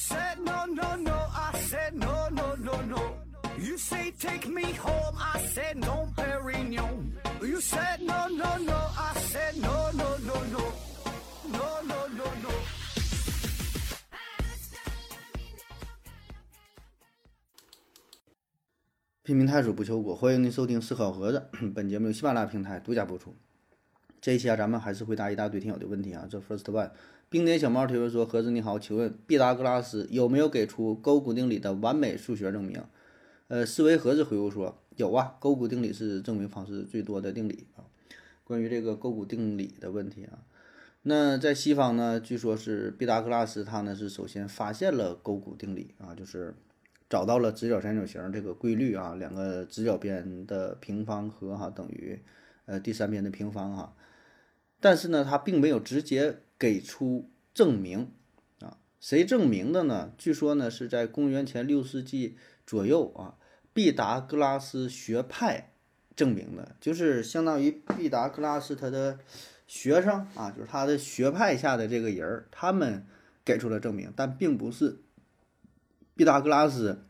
said no no no, I said no no no no. You say take me home, I said no, Perignon. You said no no no, I said no no no no, no no no no. 拼命探索不求果，欢迎您收听思考盒子。本节目由喜马拉雅平台独家播出。这一期啊，咱们还是回答一大堆听友的问题啊。这 first one，冰点小猫提问说：盒子你好，请问毕达哥拉斯有没有给出勾股定理的完美数学证明？呃，思维盒子回复说有啊，勾股定理是证明方式最多的定理啊。关于这个勾股定理的问题啊，那在西方呢，据说是毕达哥拉斯他呢是首先发现了勾股定理啊，就是找到了直角三角形这个规律啊，两个直角边的平方和哈等于呃第三边的平方哈。但是呢，他并没有直接给出证明啊，谁证明的呢？据说呢是在公元前六世纪左右啊，毕达哥拉斯学派证明的，就是相当于毕达哥拉斯他的学生啊，就是他的学派下的这个人儿，他们给出了证明，但并不是毕达哥拉斯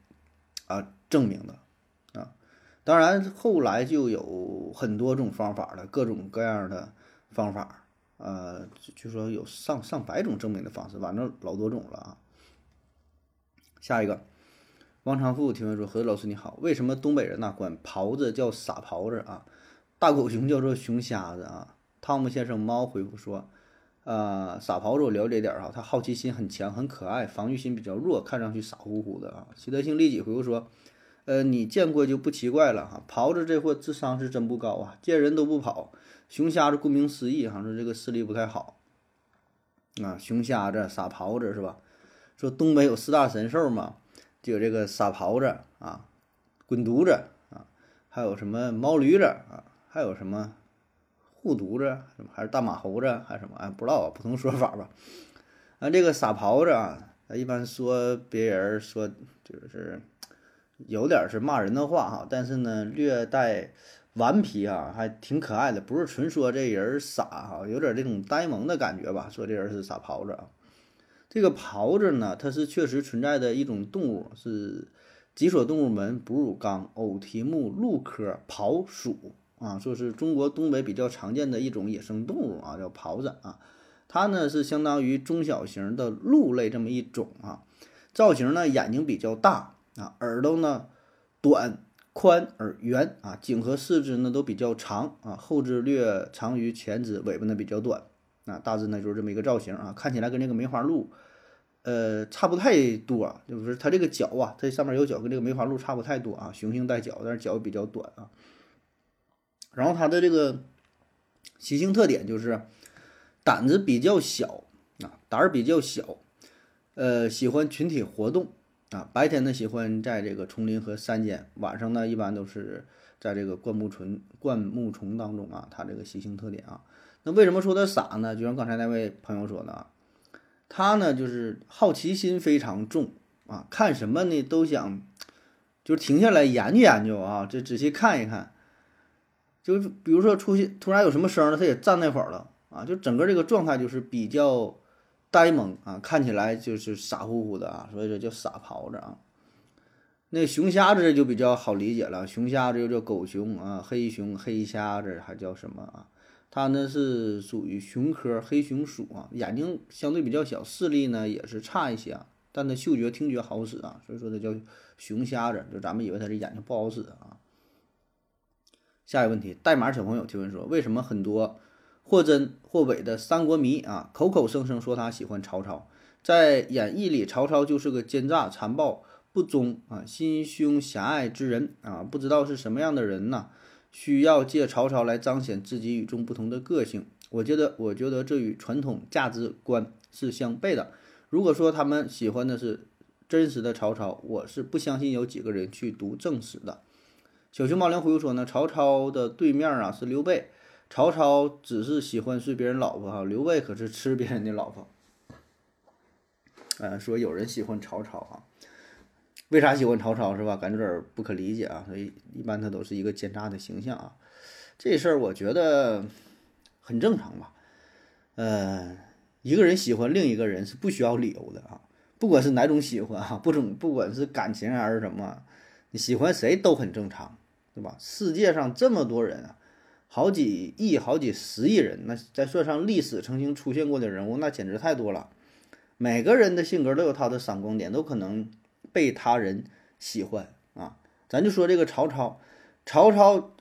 啊证明的啊。当然后来就有很多种方法了，各种各样的。方法，呃，据说有上上百种证明的方式，反正老多种了啊。下一个，王长富提问说：“何老师你好，为什么东北人呐管狍子叫傻狍子啊？大狗熊叫做熊瞎子啊？”汤姆先生猫回复说：“呃，傻狍子我了解点儿啊，他好奇心很强，很可爱，防御心比较弱，看上去傻乎乎的啊。”习德性利己回复说：“呃，你见过就不奇怪了哈，狍子这货智商是真不高啊，见人都不跑。”熊瞎子顾名思义，好像是这个视力不太好啊。熊瞎子、傻狍子是吧？说东北有四大神兽嘛，就有这个傻狍子啊、滚犊子啊，还有什么毛驴子啊，还有什么护犊子，还是大马猴子，还是什么？哎，不知道啊，不同说法吧。啊，这个傻狍子啊，一般说别人说就是有点是骂人的话哈，但是呢，略带。顽皮啊，还挺可爱的，不是纯说这人傻哈，有点这种呆萌的感觉吧？说这人是傻狍子啊。这个狍子呢，它是确实存在的一种动物，是脊索动物门哺乳纲偶蹄目鹿科狍属啊，说是中国东北比较常见的一种野生动物啊，叫狍子啊。它呢是相当于中小型的鹿类这么一种啊，造型呢眼睛比较大啊，耳朵呢短。宽而圆啊，颈和四肢呢都比较长啊，后肢略长于前肢，尾巴呢比较短啊，大致呢就是这么一个造型啊，看起来跟这个梅花鹿，呃，差不太多，啊就是它这个脚啊，它上面有脚，跟这个梅花鹿差不太多啊，雄性带脚，但是脚比较短啊。然后它的这个习性特点就是胆子比较小啊，胆儿比较小，呃，喜欢群体活动。啊，白天呢喜欢在这个丛林和山间，晚上呢一般都是在这个灌木丛、灌木丛当中啊。它这个习性特点啊，那为什么说它傻呢？就像刚才那位朋友说的啊，他呢就是好奇心非常重啊，看什么呢都想，就是停下来研究研究啊，这仔细看一看。就是比如说出现突然有什么声了，他也站那会儿了啊，就整个这个状态就是比较。呆萌啊，看起来就是傻乎乎的啊，所以说叫傻狍子啊。那熊瞎子就比较好理解了，熊瞎子又叫狗熊啊，黑熊、黑瞎子还叫什么啊？它呢是属于熊科黑熊属啊，眼睛相对比较小，视力呢也是差一些啊，但它嗅觉、听觉好使啊，所以说它叫熊瞎子，就咱们以为它这眼睛不好使啊。下一个问题，代码小朋友提问说，为什么很多？或真或伪的三国迷啊，口口声声说他喜欢曹操，在演义里，曹操就是个奸诈、残暴、不忠啊、心胸狭隘之人啊，不知道是什么样的人呢？需要借曹操来彰显自己与众不同的个性。我觉得，我觉得这与传统价值观是相悖的。如果说他们喜欢的是真实的曹操，我是不相信有几个人去读正史的。小熊猫粮回复说呢，曹操的对面啊是刘备。曹操只是喜欢睡别人老婆哈，刘备可是吃别人的老婆。嗯，说有人喜欢曹操啊，为啥喜欢曹操是吧？感觉有点不可理解啊。所以一般他都是一个奸诈的形象啊。这事儿我觉得很正常吧。呃，一个人喜欢另一个人是不需要理由的啊，不管是哪种喜欢啊，不种不管是感情还是什么，你喜欢谁都很正常，对吧？世界上这么多人啊，好几亿、好几十亿人，那再算上历史曾经出现过的人物，那简直太多了。每个人的性格都有他的闪光点，都可能被他人喜欢啊。咱就说这个曹操，曹操，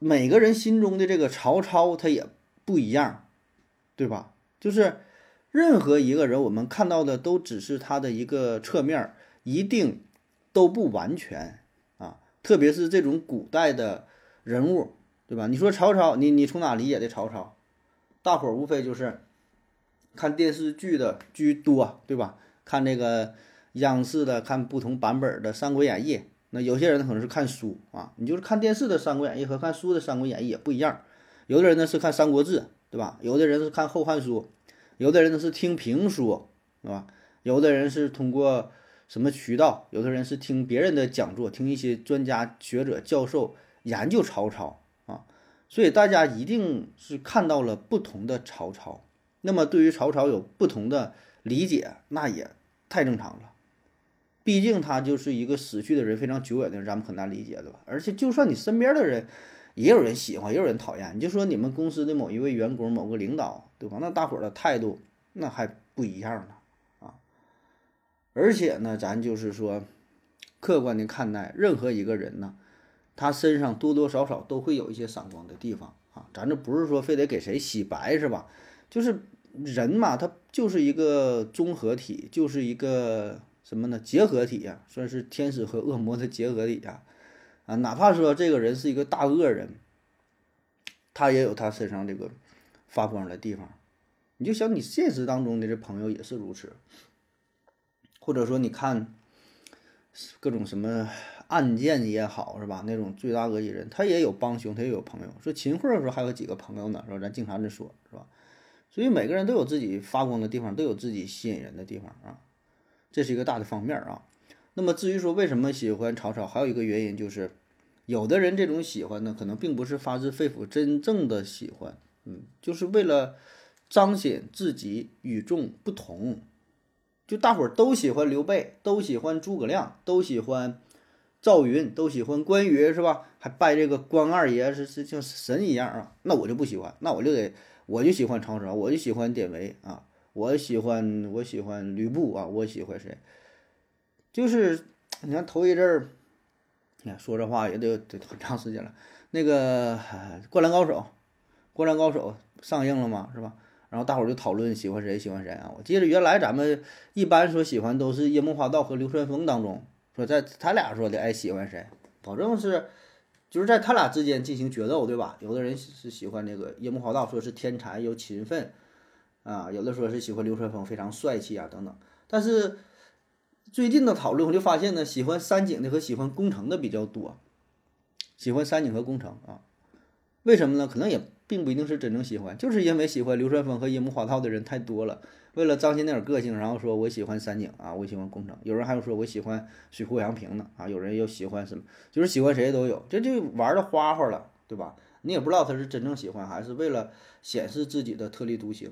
每个人心中的这个曹操他也不一样，对吧？就是任何一个人，我们看到的都只是他的一个侧面，一定都不完全啊。特别是这种古代的人物，对吧？你说曹操，你你从哪理解的曹操？大伙儿无非就是。看电视剧的居多，对吧？看这个央视的，看不同版本的《三国演义》。那有些人可能是看书啊，你就是看电视的《三国演义》和看书的《三国演义》也不一样。有的人呢是看《三国志》，对吧？有的人是看《后汉书》，有的人呢是听评书，对吧？有的人是通过什么渠道？有的人是听别人的讲座，听一些专家学者教授研究曹操。所以大家一定是看到了不同的曹操。那么，对于曹操有不同的理解，那也太正常了。毕竟他就是一个死去的人，非常久远的人，咱们很难理解，对吧？而且，就算你身边的人，也有人喜欢，也有人讨厌。你就说你们公司的某一位员工、某个领导，对吧？那大伙儿的态度那还不一样呢，啊！而且呢，咱就是说，客观的看待任何一个人呢，他身上多多少少都会有一些闪光的地方啊。咱这不是说非得给谁洗白，是吧？就是人嘛，他就是一个综合体，就是一个什么呢？结合体呀，算是天使和恶魔的结合体呀。啊，哪怕说这个人是一个大恶人，他也有他身上这个发光的地方。你就想你现实当中的这朋友也是如此，或者说你看各种什么案件也好，是吧？那种罪大恶极人，他也有帮凶，他也有朋友。说秦桧说还有几个朋友呢，是吧？咱经常这说，是吧？所以每个人都有自己发光的地方，都有自己吸引人的地方啊，这是一个大的方面啊。那么至于说为什么喜欢曹操，还有一个原因就是，有的人这种喜欢呢，可能并不是发自肺腑真正的喜欢，嗯，就是为了彰显自己与众不同。就大伙儿都喜欢刘备，都喜欢诸葛亮，都喜欢赵云，都喜欢关羽，是吧？还拜这个关二爷是是像神一样啊，那我就不喜欢，那我就得。我就喜欢曹操，我就喜欢典韦啊，我喜欢我喜欢吕布啊，我喜欢谁？就是你看头一阵儿，你看说这话也得得很长时间了。那个《灌篮高手》，《灌篮高手》上映了嘛，是吧？然后大伙儿就讨论喜欢谁喜欢谁啊？我记得原来咱们一般说喜欢都是樱木花道和流川枫当中，说在他俩说的爱喜欢谁，保证是。就是在他俩之间进行决斗，对吧？有的人是喜欢那个樱木花道，说是天才又勤奋，啊，有的说是喜欢流川枫，非常帅气啊，等等。但是最近的讨论，我就发现呢，喜欢三井的和喜欢宫城的比较多，喜欢三井和宫城啊，为什么呢？可能也并不一定是真正喜欢，就是因为喜欢流川枫和樱木花道的人太多了。为了彰显那点个性，然后说我喜欢三井啊，我喜欢宫城。有人还有说我喜欢水户洋平呢啊，有人又喜欢什么，就是喜欢谁都有，这就玩的花花了，对吧？你也不知道他是真正喜欢，还是为了显示自己的特立独行，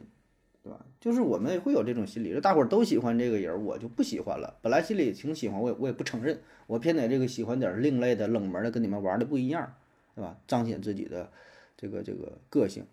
对吧？就是我们会有这种心理，就大伙儿都喜欢这个人，我就不喜欢了。本来心里挺喜欢，我也我也不承认，我偏得这个喜欢点另类的、冷门的，跟你们玩的不一样，对吧？彰显自己的这个这个个性。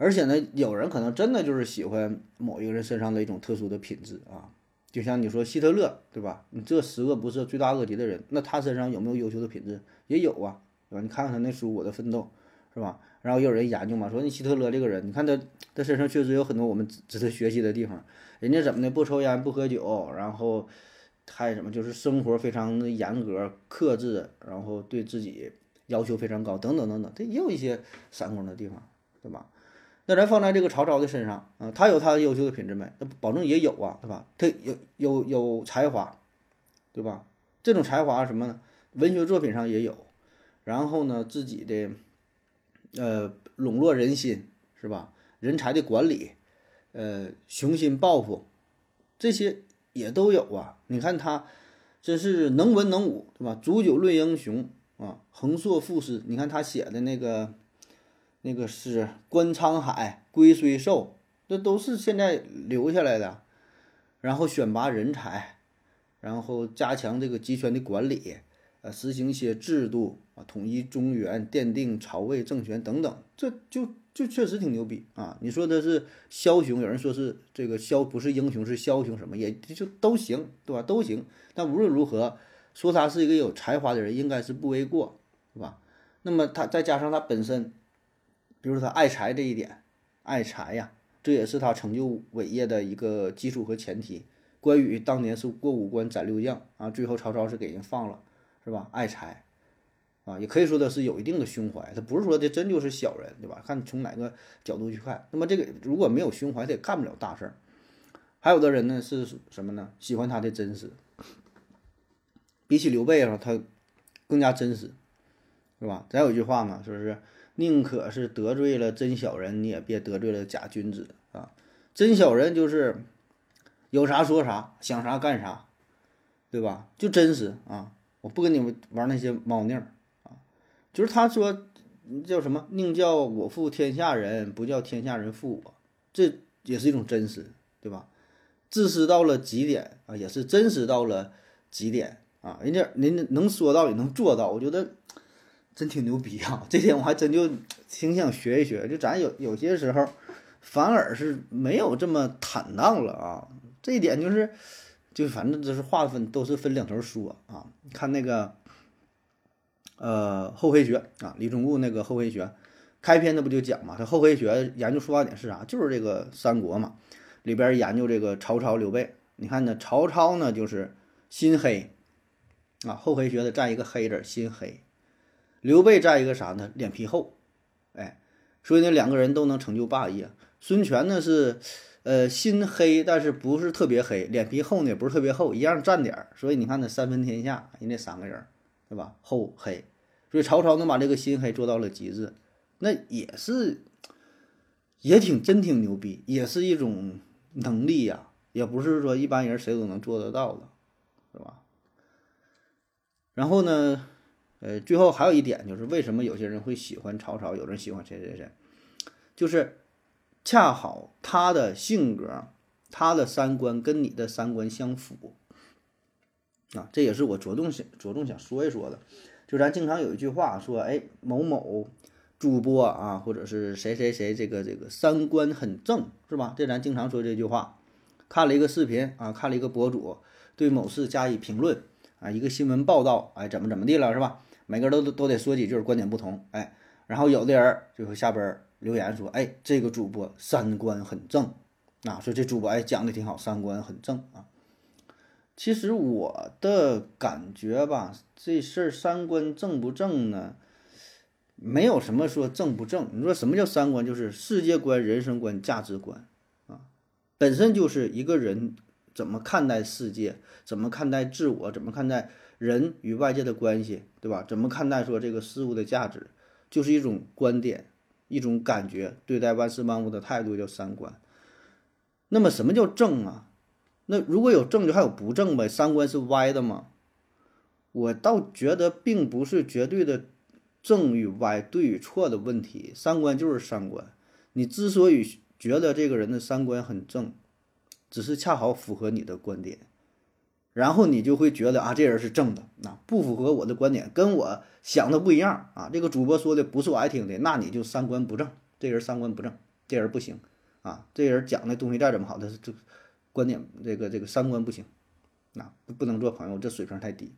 而且呢，有人可能真的就是喜欢某一个人身上的一种特殊的品质啊，就像你说希特勒，对吧？你这十恶不赦、罪大恶极的人，那他身上有没有优秀的品质？也有啊，对吧？你看看他那书《我的奋斗》，是吧？然后也有人研究嘛，说你希特勒这个人，你看他他身上确实有很多我们值得学习的地方。人家怎么的？不抽烟，不喝酒，然后还什么？就是生活非常的严格、克制，然后对自己要求非常高，等等等等。他也有一些闪光的地方，对吧？那咱放在这个曹操的身上啊，他有他优秀的品质没？那保证也有啊，对吧？他有有有才华，对吧？这种才华什么呢？文学作品上也有，然后呢，自己的呃笼络人心是吧？人才的管理，呃雄心抱负，这些也都有啊。你看他真是能文能武，对吧？煮酒论英雄啊，横槊赋诗。你看他写的那个。那个是观沧海，龟虽寿，这都是现在留下来的。然后选拔人才，然后加强这个集权的管理，呃，实行一些制度啊，统一中原，奠定曹魏政权等等，这就就确实挺牛逼啊！你说的是枭雄，有人说是这个枭不是英雄是枭雄，什么也就都行，对吧？都行。但无论如何，说他是一个有才华的人，应该是不为过，是吧？那么他再加上他本身，比如说他爱才这一点，爱才呀，这也是他成就伟业的一个基础和前提。关羽当年是过五关斩六将啊，最后曹操是给人放了，是吧？爱才啊，也可以说他是有一定的胸怀，他不是说的真就是小人，对吧？看从哪个角度去看。那么这个如果没有胸怀，他也干不了大事儿。还有的人呢是什么呢？喜欢他的真实，比起刘备啊，他更加真实。是吧？再有一句话嘛，说是宁可是得罪了真小人，你也别得罪了假君子啊！真小人就是有啥说啥，想啥干啥，对吧？就真实啊！我不跟你们玩那些猫腻儿啊！就是他说叫什么？宁叫我负天下人，不叫天下人负我，这也是一种真实，对吧？自私到了极点啊，也是真实到了极点啊！人家您能说到也能做到，我觉得。真挺牛逼啊！这点我还真就挺想学一学。就咱有有些时候，反而是没有这么坦荡了啊。这一点就是，就反正就是划分都是分两头说啊。看那个，呃，《后黑学》啊，李忠固那个《后黑学》，开篇那不就讲嘛？他《后黑学》研究出发点是啥？就是这个三国嘛，里边研究这个曹操、刘备。你看呢，曹操呢就是心黑啊，《后黑学》的占一个黑字，心黑。刘备在一个啥呢？脸皮厚，哎，所以呢，两个人都能成就霸业。孙权呢是，呃，心黑，但是不是特别黑；脸皮厚呢，也不是特别厚，一样占点儿。所以你看，那三分天下，人家三个人，对吧？厚黑，所以曹操能把这个心黑做到了极致，那也是，也挺真挺牛逼，也是一种能力呀，也不是说一般人谁都能做得到的，是吧？然后呢？呃，最后还有一点就是，为什么有些人会喜欢曹操，有人喜欢谁谁谁，就是恰好他的性格、他的三观跟你的三观相符啊，这也是我着重想着重想说一说的。就咱经常有一句话说，哎，某某主播啊，或者是谁谁谁，这个这个三观很正，是吧？这咱经常说这句话。看了一个视频啊，看了一个博主对某事加以评论啊，一个新闻报道，哎，怎么怎么地了，是吧？每个人都都得说几句，观点不同，哎，然后有的人就会下边留言说，哎，这个主播三观很正，啊，说这主播哎讲的挺好，三观很正啊。其实我的感觉吧，这事儿三观正不正呢，没有什么说正不正。你说什么叫三观？就是世界观、人生观、价值观啊，本身就是一个人怎么看待世界，怎么看待自我，怎么看待。人与外界的关系，对吧？怎么看待说这个事物的价值，就是一种观点，一种感觉，对待万事万物的态度叫三观。那么什么叫正啊？那如果有正，就还有不正呗？三观是歪的吗？我倒觉得并不是绝对的正与歪、对与错的问题，三观就是三观。你之所以觉得这个人的三观很正，只是恰好符合你的观点。然后你就会觉得啊，这人是正的，那不符合我的观点，跟我想的不一样啊。这个主播说的不是我爱听的，那你就三观不正，这人三观不正，这人不行啊。这人讲的东西再怎么好，他是这观点这个这个三观不行，那不能做朋友，这水平太低，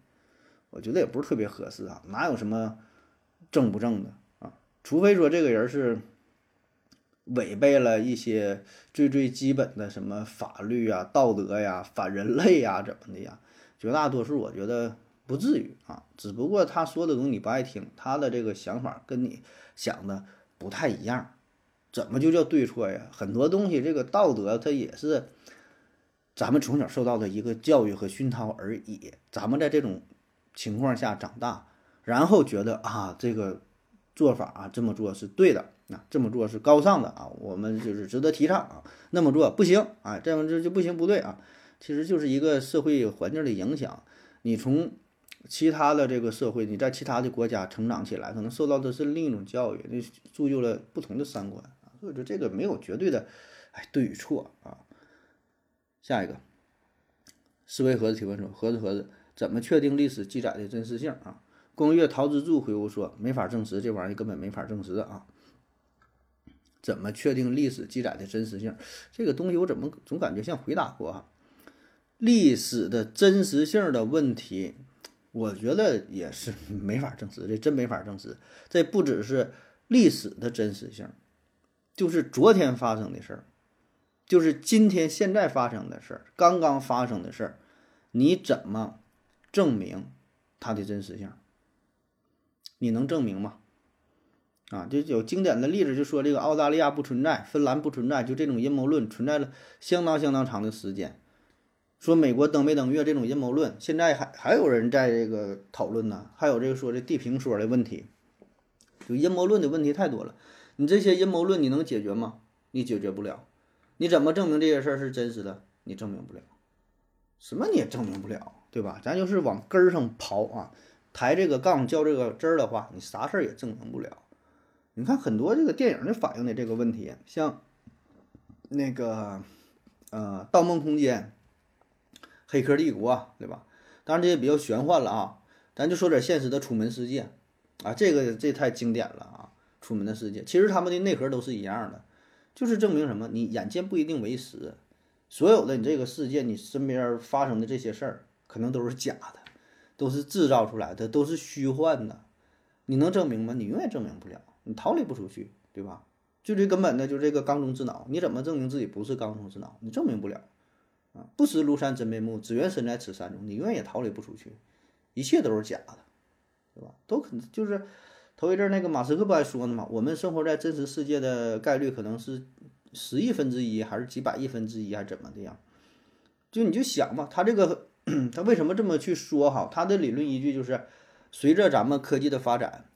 我觉得也不是特别合适啊。哪有什么正不正的啊？除非说这个人是。违背了一些最最基本的什么法律啊、道德呀、反人类呀，怎么的呀？绝大多数我觉得不至于啊，只不过他说的东西你不爱听，他的这个想法跟你想的不太一样，怎么就叫对错呀？很多东西这个道德它也是咱们从小受到的一个教育和熏陶而已，咱们在这种情况下长大，然后觉得啊这个做法啊这么做是对的。那这么做是高尚的啊，我们就是值得提倡啊。那么做不行啊，这样这就不行不对啊。其实就是一个社会环境的影响。你从其他的这个社会，你在其他的国家成长起来，可能受到的是另一种教育，那铸就了不同的三观啊。所以说这个没有绝对的，哎，对与错啊。下一个，思维盒子提问说：“盒子盒子，怎么确定历史记载的真实性啊？”光月陶之助回复说：“没法证实，这玩意儿根本没法证实啊。怎么确定历史记载的真实性？这个东西我怎么总感觉像回答过啊？历史的真实性的问题，我觉得也是 没法证实，这真没法证实。这不只是历史的真实性，就是昨天发生的事儿，就是今天现在发生的事儿，刚刚发生的事儿，你怎么证明它的真实性？你能证明吗？啊，就有经典的例子，就说这个澳大利亚不存在，芬兰不存在，就这种阴谋论存在了相当相当长的时间。说美国登没登月这种阴谋论，现在还还有人在这个讨论呢。还有这个说这地平说的问题，就阴谋论的问题太多了。你这些阴谋论你能解决吗？你解决不了。你怎么证明这些事儿是真实的？你证明不了。什么你也证明不了，对吧？咱就是往根儿上刨啊，抬这个杠较这个真儿的话，你啥事儿也证明不了。你看很多这个电影就反映的这个问题，像那个呃《盗梦空间》《黑客帝国》，对吧？当然这些比较玄幻了啊，咱就说点现实的《楚门世界》啊，这个这太经典了啊，《楚门的世界》其实他们的内核都是一样的，就是证明什么？你眼见不一定为实，所有的你这个世界，你身边发生的这些事儿，可能都是假的，都是制造出来的，都是虚幻的，你能证明吗？你永远证明不了。你逃离不出去，对吧？最最根本的，就是这个缸中之脑，你怎么证明自己不是缸中之脑？你证明不了啊！不识庐山真面目，只缘身在此山中，你永远也逃离不出去，一切都是假的，对吧？都可能就是头一阵那个马斯克不还说呢嘛？我们生活在真实世界的概率可能是十亿分之一，还是几百亿分之一，还是怎么的呀？就你就想嘛，他这个 他为什么这么去说哈？他的理论依据就是随着咱们科技的发展，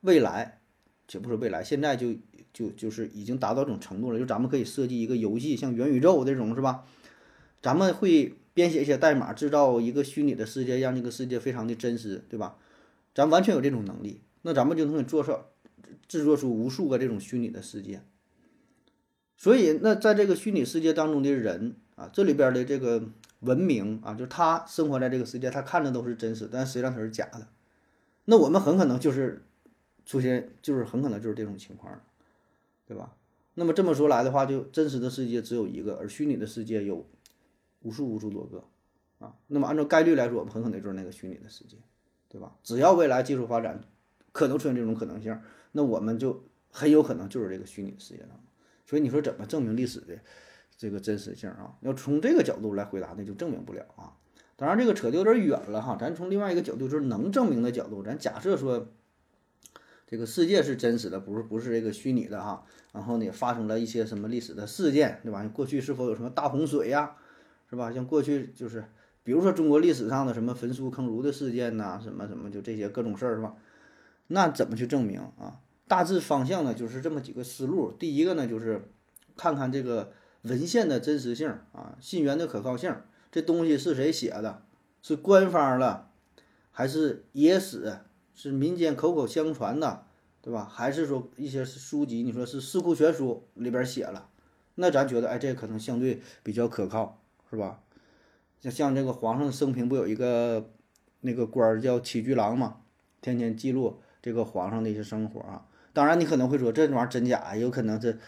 未来。且不说未来，现在就就就是已经达到这种程度了，就咱们可以设计一个游戏，像元宇宙这种是吧？咱们会编写一些代码，制造一个虚拟的世界，让这个世界非常的真实，对吧？咱完全有这种能力，那咱们就能给做出制作出无数个这种虚拟的世界。所以，那在这个虚拟世界当中的人啊，这里边的这个文明啊，就是他生活在这个世界，他看的都是真实，但实际上他是假的。那我们很可能就是。出现就是很可能就是这种情况，对吧？那么这么说来的话，就真实的世界只有一个，而虚拟的世界有无数无数多个啊。那么按照概率来说，我们很可能就是那个虚拟的世界，对吧？只要未来技术发展可能出现这种可能性，那我们就很有可能就是这个虚拟世界当中。所以你说怎么证明历史的这个真实性啊？要从这个角度来回答，那就证明不了啊。当然这个扯得有点远了哈，咱从另外一个角度，就是能证明的角度，咱假设说。这个世界是真实的，不是不是这个虚拟的哈。然后呢，发生了一些什么历史的事件，对吧？过去是否有什么大洪水呀，是吧？像过去就是，比如说中国历史上的什么焚书坑儒的事件呐，什么什么就这些各种事儿，是吧？那怎么去证明啊？大致方向呢，就是这么几个思路。第一个呢，就是看看这个文献的真实性啊，信源的可靠性，这东西是谁写的？是官方的，还是野史？是民间口口相传的，对吧？还是说一些书籍？你说是《四库全书》里边写了，那咱觉得，哎，这可能相对比较可靠，是吧？像像这个皇上生平不有一个那个官儿叫起居郎嘛，天天记录这个皇上的一些生活啊。当然，你可能会说这玩意儿真假，有可能是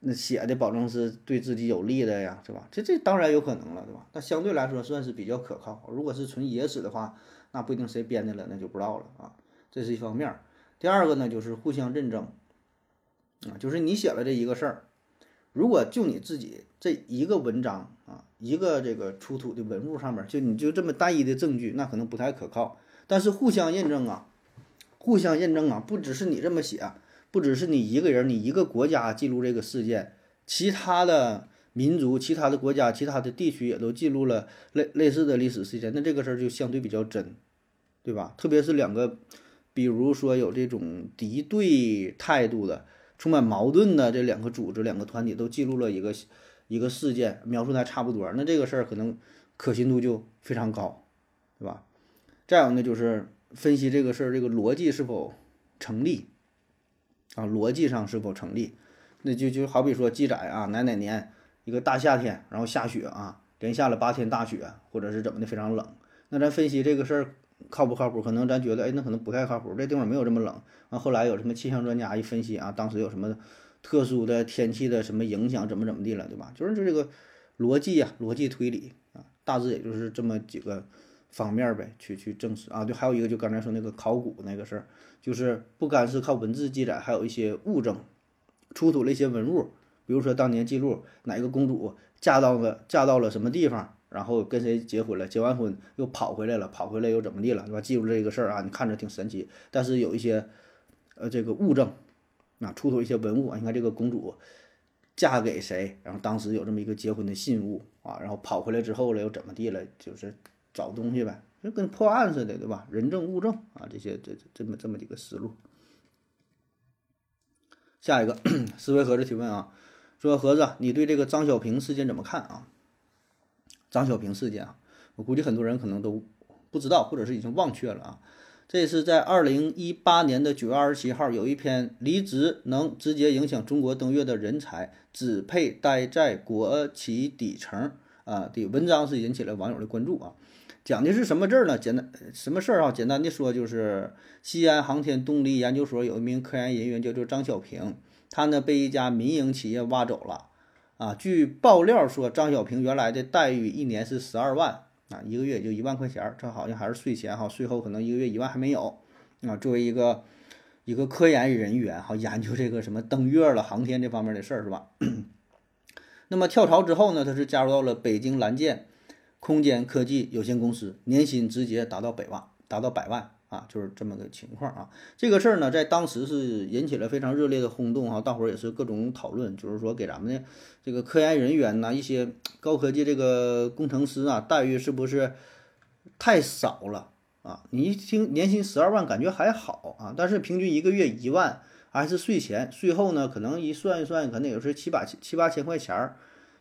那写的，保证是对自己有利的呀，是吧？这这当然有可能了，对吧？但相对来说算是比较可靠。如果是纯野史的话，那不一定谁编的了，那就不知道了啊。这是一方面，第二个呢就是互相认证，啊，就是你写了这一个事儿，如果就你自己这一个文章啊，一个这个出土的文物上面，就你就这么单一的证据，那可能不太可靠。但是互相验证啊，互相验证啊，不只是你这么写，不只是你一个人，你一个国家记录这个事件，其他的民族、其他的国家、其他的地区也都记录了类类似的历史事件，那这个事儿就相对比较真，对吧？特别是两个。比如说有这种敌对态度的、充满矛盾的这两个组织、两个团体都记录了一个一个事件，描述的还差不多，那这个事儿可能可信度就非常高，对吧？再有呢，就是分析这个事儿这个逻辑是否成立啊，逻辑上是否成立？那就就好比说记载啊，哪哪年一个大夏天，然后下雪啊，连下了八天大雪，或者是怎么的非常冷。那咱分析这个事儿靠不靠谱？可能咱觉得，哎，那可能不太靠谱，这地方没有这么冷。完后来有什么气象专家一分析啊，当时有什么特殊的天气的什么影响，怎么怎么地了，对吧？就是就这个逻辑呀，逻辑推理啊，大致也就是这么几个方面呗，去去证实啊。就还有一个，就刚才说那个考古那个事儿，就是不单是靠文字记载，还有一些物证，出土了一些文物。比如说当年记录哪个公主嫁到了嫁到了什么地方，然后跟谁结婚了，结完婚又跑回来了，跑回来又怎么地了，是吧？记住这个事儿啊，你看着挺神奇，但是有一些呃这个物证啊，出土一些文物啊，你看这个公主嫁给谁，然后当时有这么一个结婚的信物啊，然后跑回来之后了又怎么地了，就是找东西呗，就跟破案似的，对吧？人证物证啊，这些这这么这么几个思路。下一个 思维盒子提问啊。说盒子，你对这个张小平事件怎么看啊？张小平事件啊，我估计很多人可能都不知道，或者是已经忘却了啊。这是在二零一八年的九月二十七号，有一篇离职能直接影响中国登月的人才，只配待在国企底层啊的文章是引起了网友的关注啊。讲的是什么字儿呢？简单什么事儿啊？简单的说，就是西安航天动力研究所有一名科研人员叫做张小平。他呢被一家民营企业挖走了，啊，据爆料说，张小平原来的待遇一年是十二万，啊，一个月也就一万块钱，这好像还是税前哈，税后可能一个月一万还没有，啊，作为一个一个科研人员哈，研究这个什么登月了、航天这方面的事儿是吧？那么跳槽之后呢，他是加入到了北京蓝箭空间科技有限公司，年薪直接达到百万，达到百万。啊，就是这么个情况啊。这个事儿呢，在当时是引起了非常热烈的轰动哈，大伙儿也是各种讨论，就是说给咱们的这个科研人员呐，一些高科技这个工程师啊，待遇是不是太少了啊？你一听年薪十二万，感觉还好啊，但是平均一个月一万，还是税前，税后呢，可能一算一算，可能也是七八七七八千块钱儿。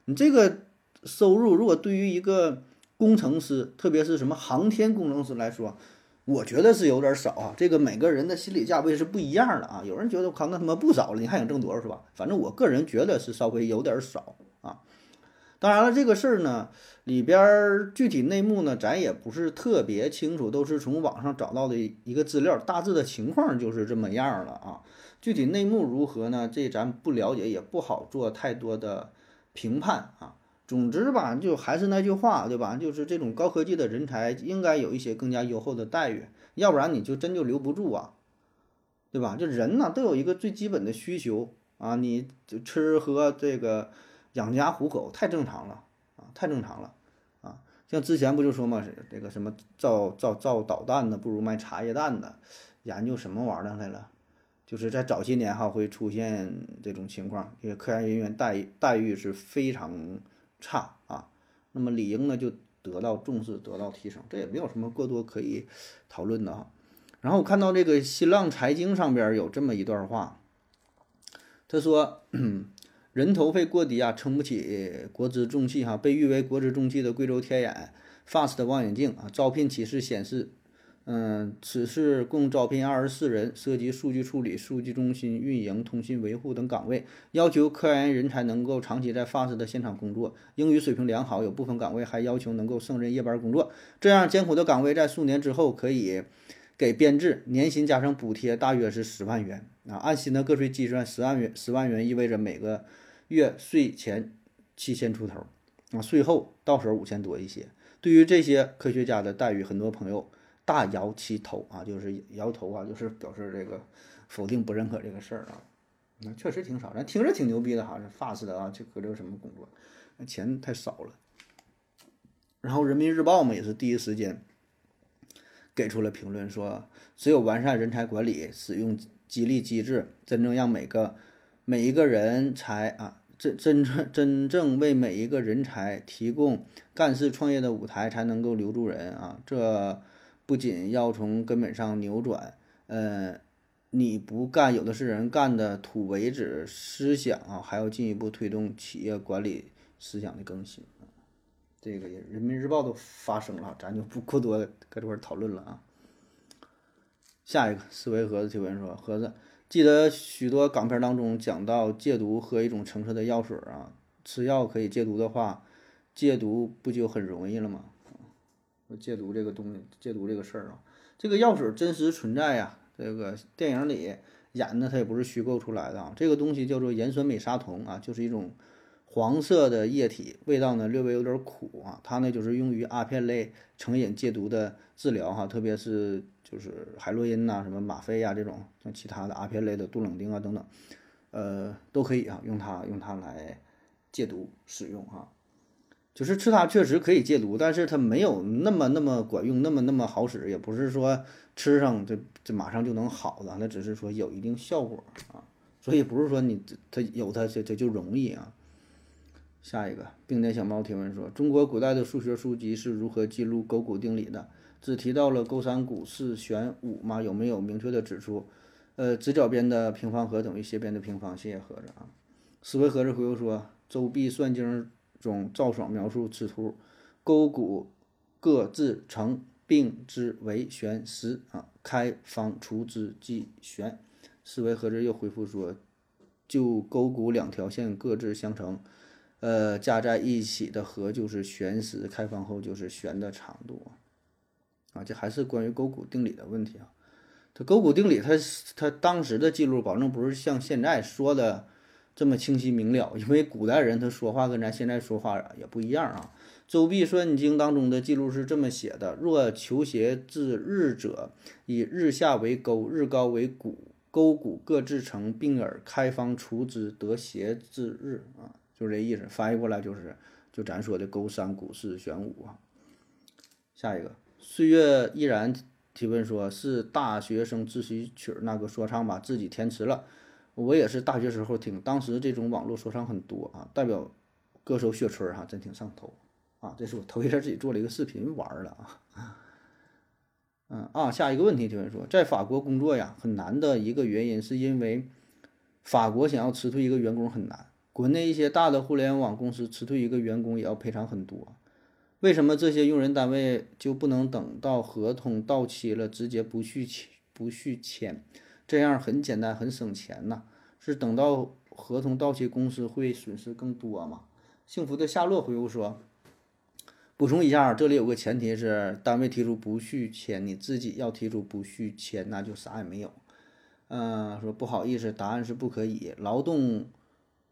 你这个收入，如果对于一个工程师，特别是什么航天工程师来说，我觉得是有点少啊，这个每个人的心理价位是不一样的啊。有人觉得我靠，那他妈不少了，你还想挣多少是吧？反正我个人觉得是稍微有点少啊。当然了，这个事儿呢，里边具体内幕呢，咱也不是特别清楚，都是从网上找到的一个资料，大致的情况就是这么样了啊。具体内幕如何呢？这咱不了解，也不好做太多的评判啊。总之吧，就还是那句话，对吧？就是这种高科技的人才应该有一些更加优厚的待遇，要不然你就真就留不住啊，对吧？就人呢都有一个最基本的需求啊，你吃喝这个养家糊口太正常了啊，太正常了啊。像之前不就说嘛，这个什么造造造导弹的不如卖茶叶蛋的，研究什么玩意儿来了？就是在早些年哈会出现这种情况，这个科研人员待遇待遇是非常。差啊，那么理应呢就得到重视，得到提升，这也没有什么过多可以讨论的啊。然后我看到这个新浪财经上边有这么一段话，他说：“人头费过低啊，撑不起国之重器哈。被誉为国之重器的贵州天眼 FAST 望远镜啊，招聘启事显示。”嗯，此次共招聘二十四人，涉及数据处理、数据中心运营、通信维护等岗位，要求科研人才能够长期在 FAST 的现场工作，英语水平良好。有部分岗位还要求能够胜任夜班工作。这样艰苦的岗位在数年之后可以给编制，年薪加上补贴大约是十万元啊。按新的个税计算，十万元十万元意味着每个月税前七千出头啊，税后到手五千多一些。对于这些科学家的待遇，很多朋友。大摇其头啊，就是摇头啊，就是表示这个否定不认可这个事儿啊。那确实挺少，咱听着挺牛逼的哈，这发似的啊，这搁这什么工作，那钱太少了。然后人民日报嘛也是第一时间给出了评论，说只有完善人才管理，使用激励机制，真正让每个每一个人才啊，真真正真正为每一个人才提供干事创业的舞台，才能够留住人啊，这。不仅要从根本上扭转，呃，你不干，有的是人干的土为止思想啊，还要进一步推动企业管理思想的更新。这个也人民日报都发声了，咱就不过多搁这块讨论了啊。下一个思维盒子提问说：盒子，记得许多港片当中讲到戒毒喝一种橙色的药水啊，吃药可以戒毒的话，戒毒不就很容易了吗？戒毒这个东西，戒毒这个事儿啊，这个药水真实存在呀。这个电影里演的，它也不是虚构出来的啊。这个东西叫做盐酸美沙酮啊，就是一种黄色的液体，味道呢略微有点苦啊。它呢就是用于阿片类成瘾戒毒的治疗哈，特别是就是海洛因呐、什么吗啡呀这种，像其他的阿片类的杜冷丁啊等等，呃都可以啊，用它用它来戒毒使用哈。就是吃它确实可以戒毒，但是它没有那么那么管用，那么那么好使，也不是说吃上这这马上就能好的，那只是说有一定效果啊，所以不是说你它有它这这就容易啊。下一个，并点小猫提问说：中国古代的数学书籍是如何记录勾股定理的？只提到了勾三股四弦五吗？有没有明确的指出，呃，直角边的平方和等于斜边的平方？谢谢盒子啊。思维盒子回复说：《周必算经》。中赵爽描述此图，勾股各自成，并之为旋十啊，开方除之即旋。思维合之又回复说，就勾股两条线各自相乘，呃，加在一起的和就是旋时，开方后就是旋的长度啊。这还是关于勾股定理的问题啊。它勾股定理，它它当时的记录保证不是像现在说的。这么清晰明了，因为古代人他说话跟咱现在说话也不一样啊。《周必算经》当中的记录是这么写的：若求斜至日者，以日下为勾，日高为股，勾股各自成，并而开方除之，得斜至日啊，就是这意思。翻译过来就是，就咱说的勾三股四玄五啊。下一个，岁月依然提问说：是大学生自习曲那个说唱吧？自己填词了。我也是大学时候听，当时这种网络说唱很多啊，代表歌手雪村哈，真挺上头啊。这是我头一天自己做了一个视频玩了啊。嗯啊，下一个问题就是说，在法国工作呀，很难的一个原因是因为法国想要辞退一个员工很难，国内一些大的互联网公司辞退一个员工也要赔偿很多。为什么这些用人单位就不能等到合同到期了直接不续签不续签？这样很简单，很省钱呐。是等到合同到期，公司会损失更多吗？幸福的夏洛回复说：“补充一下，这里有个前提是单位提出不续签，你自己要提出不续签，那就啥也没有。”嗯，说不好意思，答案是不可以。劳动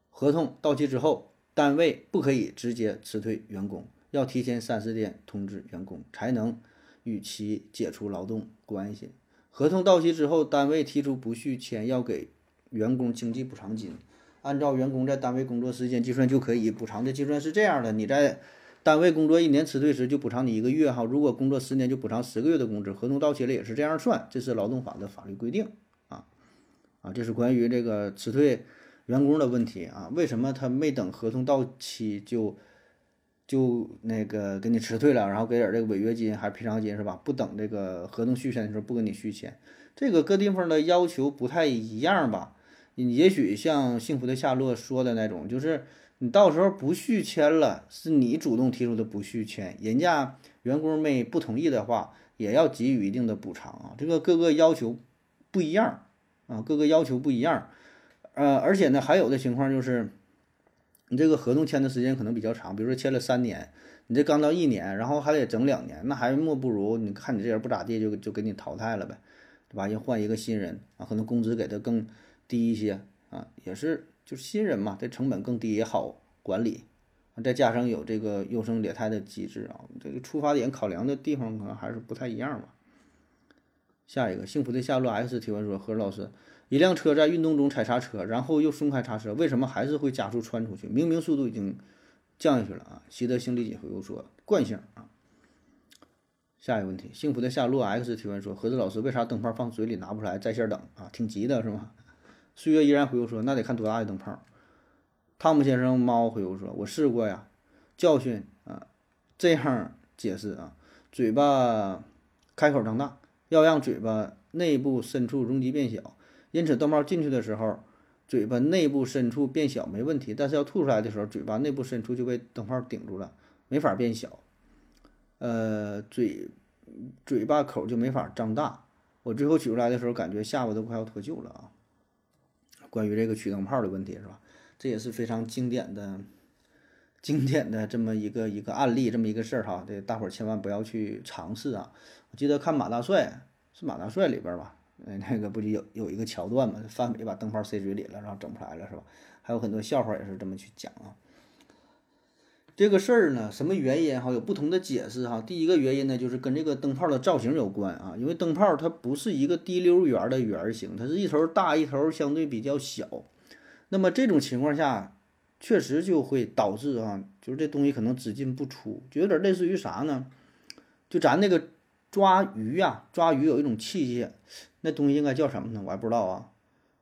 合同到期之后，单位不可以直接辞退员工，要提前三十天通知员工，才能与其解除劳动关系。合同到期之后，单位提出不续签，要给员工经济补偿金。按照员工在单位工作时间计算就可以。补偿的计算是这样的：你在单位工作一年辞退时，就补偿你一个月哈；如果工作十年，就补偿十个月的工资。合同到期了也是这样算，这是劳动法的法律规定啊啊！这是关于这个辞退员工的问题啊。为什么他没等合同到期就？就那个给你辞退了，然后给点这个违约金，还是赔偿金是吧？不等这个合同续签的时候不给你续签，这个各地方的要求不太一样吧？你也许像幸福的夏洛说的那种，就是你到时候不续签了，是你主动提出的不续签，人家员工没不同意的话，也要给予一定的补偿啊。这个各个要求不一样啊，各个要求不一样，呃，而且呢，还有的情况就是。你这个合同签的时间可能比较长，比如说签了三年，你这刚到一年，然后还得整两年，那还莫不如你看你这人不咋地，就就给你淘汰了呗，对吧？又换一个新人啊，可能工资给的更低一些啊，也是就是新人嘛，这成本更低也好管理，再加上有这个优胜劣汰的机制啊，这个出发点考量的地方可能还是不太一样吧。下一个幸福的夏洛 X 提问说：何老师。一辆车在运动中踩刹车，然后又松开刹车，为什么还是会加速窜出去？明明速度已经降下去了啊！习得心理解回复说：惯性啊。下一个问题，幸福的夏洛 X 提问说：何子老师，为啥灯泡放嘴里拿不出来在线等啊？挺急的是吗？岁月依然回复说：那得看多大的灯泡。汤姆先生猫回复说：我试过呀，教训啊，这样解释啊，嘴巴开口张大，要让嘴巴内部深处容积变小。因此，灯泡进去的时候，嘴巴内部深处变小没问题，但是要吐出来的时候，嘴巴内部深处就被灯泡顶住了，没法变小。呃，嘴嘴巴口就没法张大。我最后取出来的时候，感觉下巴都快要脱臼了啊！关于这个取灯泡的问题是吧？这也是非常经典的经典的这么一个一个案例，这么一个事儿哈，这大伙儿千万不要去尝试啊！我记得看马大帅是马大帅里边吧，那个不就有有一个桥段嘛，范伟把灯泡塞嘴里了，然后整不出来了是吧？还有很多笑话也是这么去讲啊。这个事儿呢，什么原因哈？有不同的解释哈。第一个原因呢，就是跟这个灯泡的造型有关啊，因为灯泡它不是一个滴溜圆的圆形，它是一头大一头相对比较小。那么这种情况下，确实就会导致啊，就是这东西可能只进不出，就有点类似于啥呢？就咱那个抓鱼呀，抓鱼有一种器械，那东西应该叫什么呢？我还不知道啊。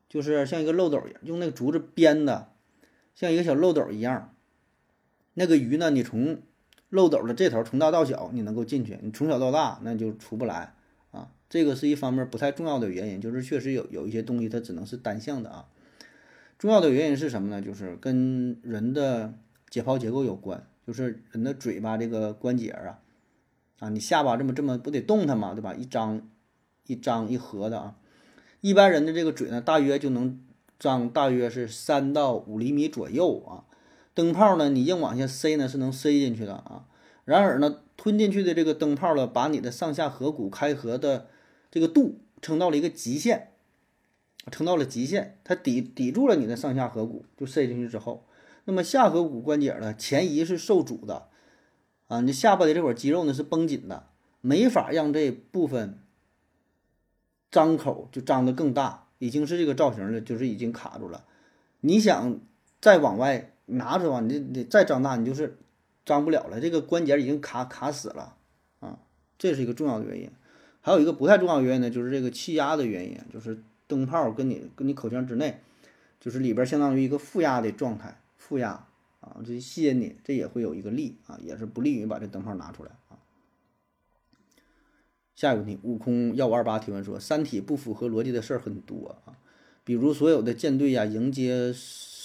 就是像一个漏斗一样，用那个竹子编的，像一个小漏斗一样。那个鱼呢？你从漏斗的这头从大到小，你能够进去；你从小到大，那就出不来啊。这个是一方面不太重要的原因，就是确实有有一些东西它只能是单向的啊。重要的原因是什么呢？就是跟人的解剖结构有关，就是人的嘴巴这个关节啊，啊，你下巴这么这么不得动它嘛，对吧？一张一张一合的啊。一般人的这个嘴呢，大约就能张大约是三到五厘米左右啊。灯泡呢，你硬往下塞呢是能塞进去的啊。然而呢，吞进去的这个灯泡呢，把你的上下颌骨开合的这个度撑到了一个极限，撑到了极限，它抵抵住了你的上下颌骨，就塞进去之后，那么下颌骨关节呢前移是受阻的啊，你下巴的这块肌肉呢是绷紧的，没法让这部分张口就张得更大，已经是这个造型了，就是已经卡住了。你想再往外。拿出吧，你你再张大，你就是张不了了。这个关节已经卡卡死了啊，这是一个重要的原因。还有一个不太重要的原因呢，就是这个气压的原因，就是灯泡跟你跟你口腔之内，就是里边相当于一个负压的状态，负压啊，这吸引你，这也会有一个力啊，也是不利于把这灯泡拿出来啊。下一个问题，悟空幺五二八提问说，《三体》不符合逻辑的事儿很多啊，比如所有的舰队呀迎接。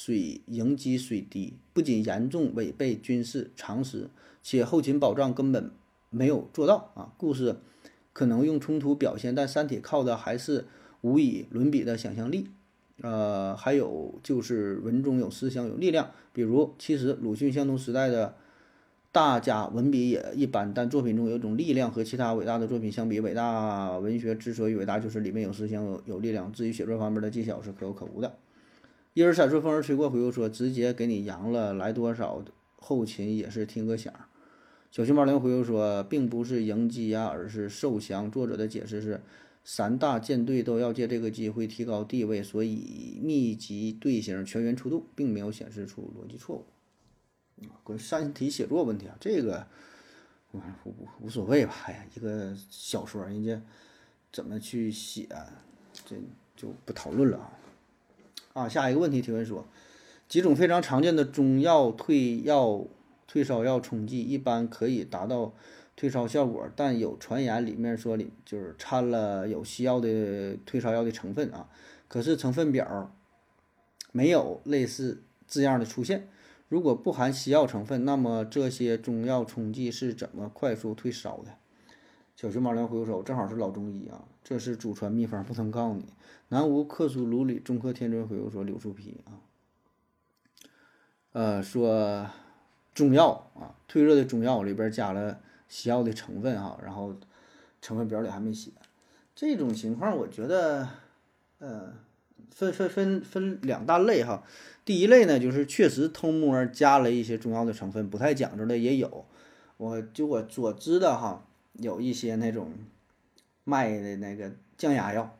水迎击水滴不仅严重违背军事常识，且后勤保障根本没有做到啊！故事可能用冲突表现，但《三体》靠的还是无以伦比的想象力。呃，还有就是文中有思想、有力量。比如，其实鲁迅相同时代的大家文笔也一般，但作品中有一种力量，和其他伟大的作品相比，伟大文学之所以伟大，就是里面有思想、有有力量。至于写作方面的技巧，是可有可无的。一而闪烁，风儿吹过，回复说：“直接给你扬了，来多少后勤也是听个响。”小熊猫零回复说：“并不是迎击啊，而是受降。”作者的解释是：三大舰队都要借这个机会提高地位，所以密集队形全员出动，并没有显示出逻辑错误。啊，关于三体写作问题啊，这个无无无所谓吧？哎呀，一个小说，人家怎么去写，这就不讨论了啊。啊，下一个问题提问说，几种非常常见的中药退药、退烧药冲剂，一般可以达到退烧效果，但有传言里面说里就是掺了有西药的退烧药的成分啊，可是成分表没有类似字样的出现。如果不含西药成分，那么这些中药冲剂是怎么快速退烧的？小熊猫粮回手正好是老中医啊，这是祖传秘方，不能告诉你。南无克苏鲁里中科天尊回复说柳树皮啊，呃说中药啊，退热的中药里边加了西药的成分哈，然后成分表里还没写。这种情况我觉得，呃，分分分分两大类哈。第一类呢，就是确实偷摸加了一些中药的成分，不太讲究的也有。我就我所知的哈。有一些那种卖的那个降压药，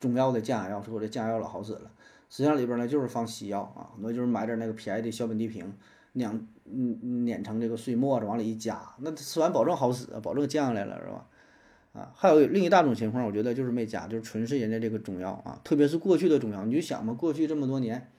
中药的降压药，说这降压药老好使了，实际上里边呢就是放西药啊，很多就是买点那个便宜的小本地瓶，碾嗯碾成这个碎沫子往里一加，那吃完保证好使，保证降下来了是吧？啊，还有另一大种情况，我觉得就是没加，就是纯是人家这个中药啊，特别是过去的中药，你就想吧，过去这么多年，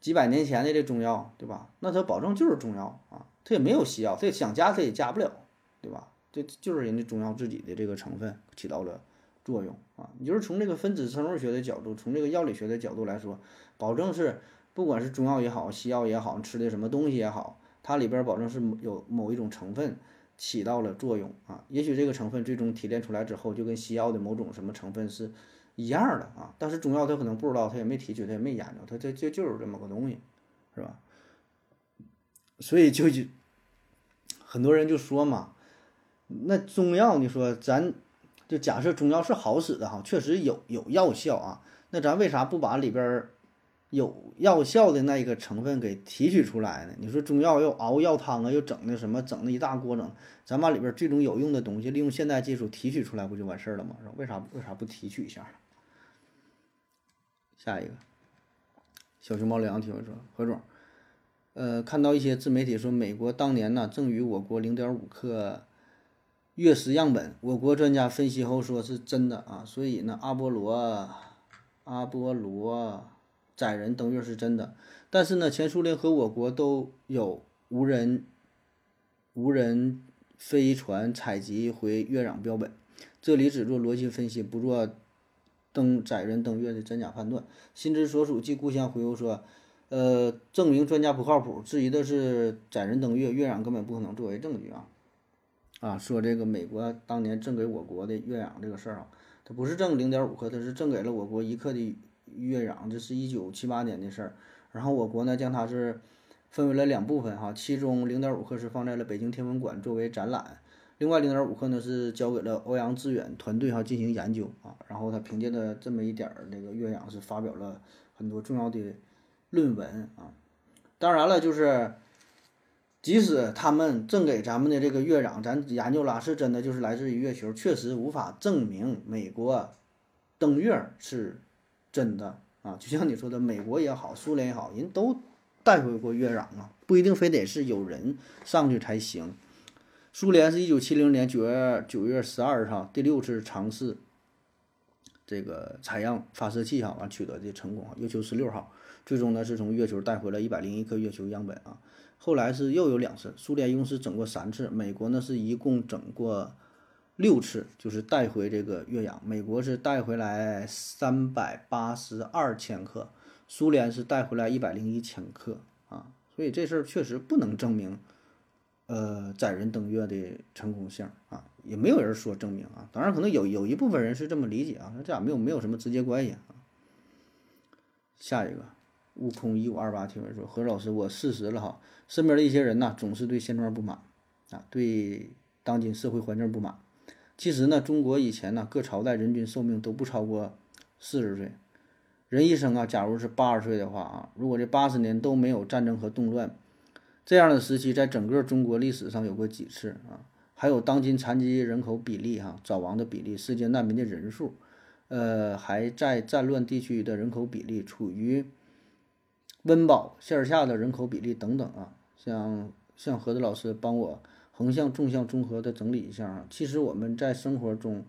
几百年前的这中药，对吧？那它保证就是中药啊，它也没有西药，它想加它也加不了，对吧？这就是人家中药自己的这个成分起到了作用啊！你就是从这个分子生物学的角度，从这个药理学的角度来说，保证是不管是中药也好，西药也好，吃的什么东西也好，它里边保证是有某一种成分起到了作用啊。也许这个成分最终提炼出来之后，就跟西药的某种什么成分是一样的啊。但是中药它可能不知道，它也没提取，它也没研究，它这这就是这么个东西，是吧？所以就就很多人就说嘛，那中药你说咱就假设中药是好使的哈，确实有有药效啊，那咱为啥不把里边儿有药效的那一个成分给提取出来呢？你说中药又熬药汤啊，又整那什么，整那一大锅整，咱把里边最终有用的东西利用现代技术提取出来，不就完事儿了吗？是吧为啥为啥不提取一下？下一个，小熊猫两提问说，何总，呃，看到一些自媒体说，美国当年呢赠予我国零点五克月食样本，我国专家分析后说是真的啊，所以呢，阿波罗阿波罗载人登月是真的，但是呢，前苏联和我国都有无人无人飞船采集回月壤标本，这里只做逻辑分析，不做登载人登月的真假判断。心之所属即故乡回复说，呃，证明专家不靠谱，质疑的是载人登月，月壤根本不可能作为证据啊。啊，说这个美国当年赠给我国的月壤这个事儿啊，它不是赠零点五克，它是赠给了我国一克的月壤，这是一九七八年的事儿。然后我国呢将它是分为了两部分哈，其中零点五克是放在了北京天文馆作为展览，另外零点五克呢是交给了欧阳志远团队哈进行研究啊。然后他凭借着这么一点儿这个月壤是发表了很多重要的论文啊。当然了，就是即使他们赠给咱们的这个月壤，咱研究了是真的，就是来自于月球，确实无法证明美国登月是真的啊。就像你说的，美国也好，苏联也好，人都带回过月壤啊，不一定非得是有人上去才行。苏联是一九七零年九月九月十二号第六次尝试这个采样发射器哈完取得的成功啊，月球十六号最终呢是从月球带回了一百零一颗月球样本啊。后来是又有两次，苏联一共是整过三次，美国呢是一共整过六次，就是带回这个月壤。美国是带回来三百八十二千克，苏联是带回来一百零一千克啊。所以这事儿确实不能证明，呃，载人登月的成功性啊，也没有人说证明啊。当然，可能有有一部分人是这么理解啊，这俩没有没有什么直接关系啊。下一个，悟空一五二八提问说：何老师，我四十了哈。身边的一些人呢，总是对现状不满，啊，对当今社会环境不满。其实呢，中国以前呢，各朝代人均寿命都不超过四十岁。人一生啊，假如是八十岁的话啊，如果这八十年都没有战争和动乱，这样的时期在整个中国历史上有过几次啊？还有当今残疾人口比例哈，早亡的比例，世界难民的人数，呃，还在战乱地区的人口比例，处于温饱线下的人口比例等等啊。像像何子老师帮我横向、纵向综合的整理一下啊。其实我们在生活中，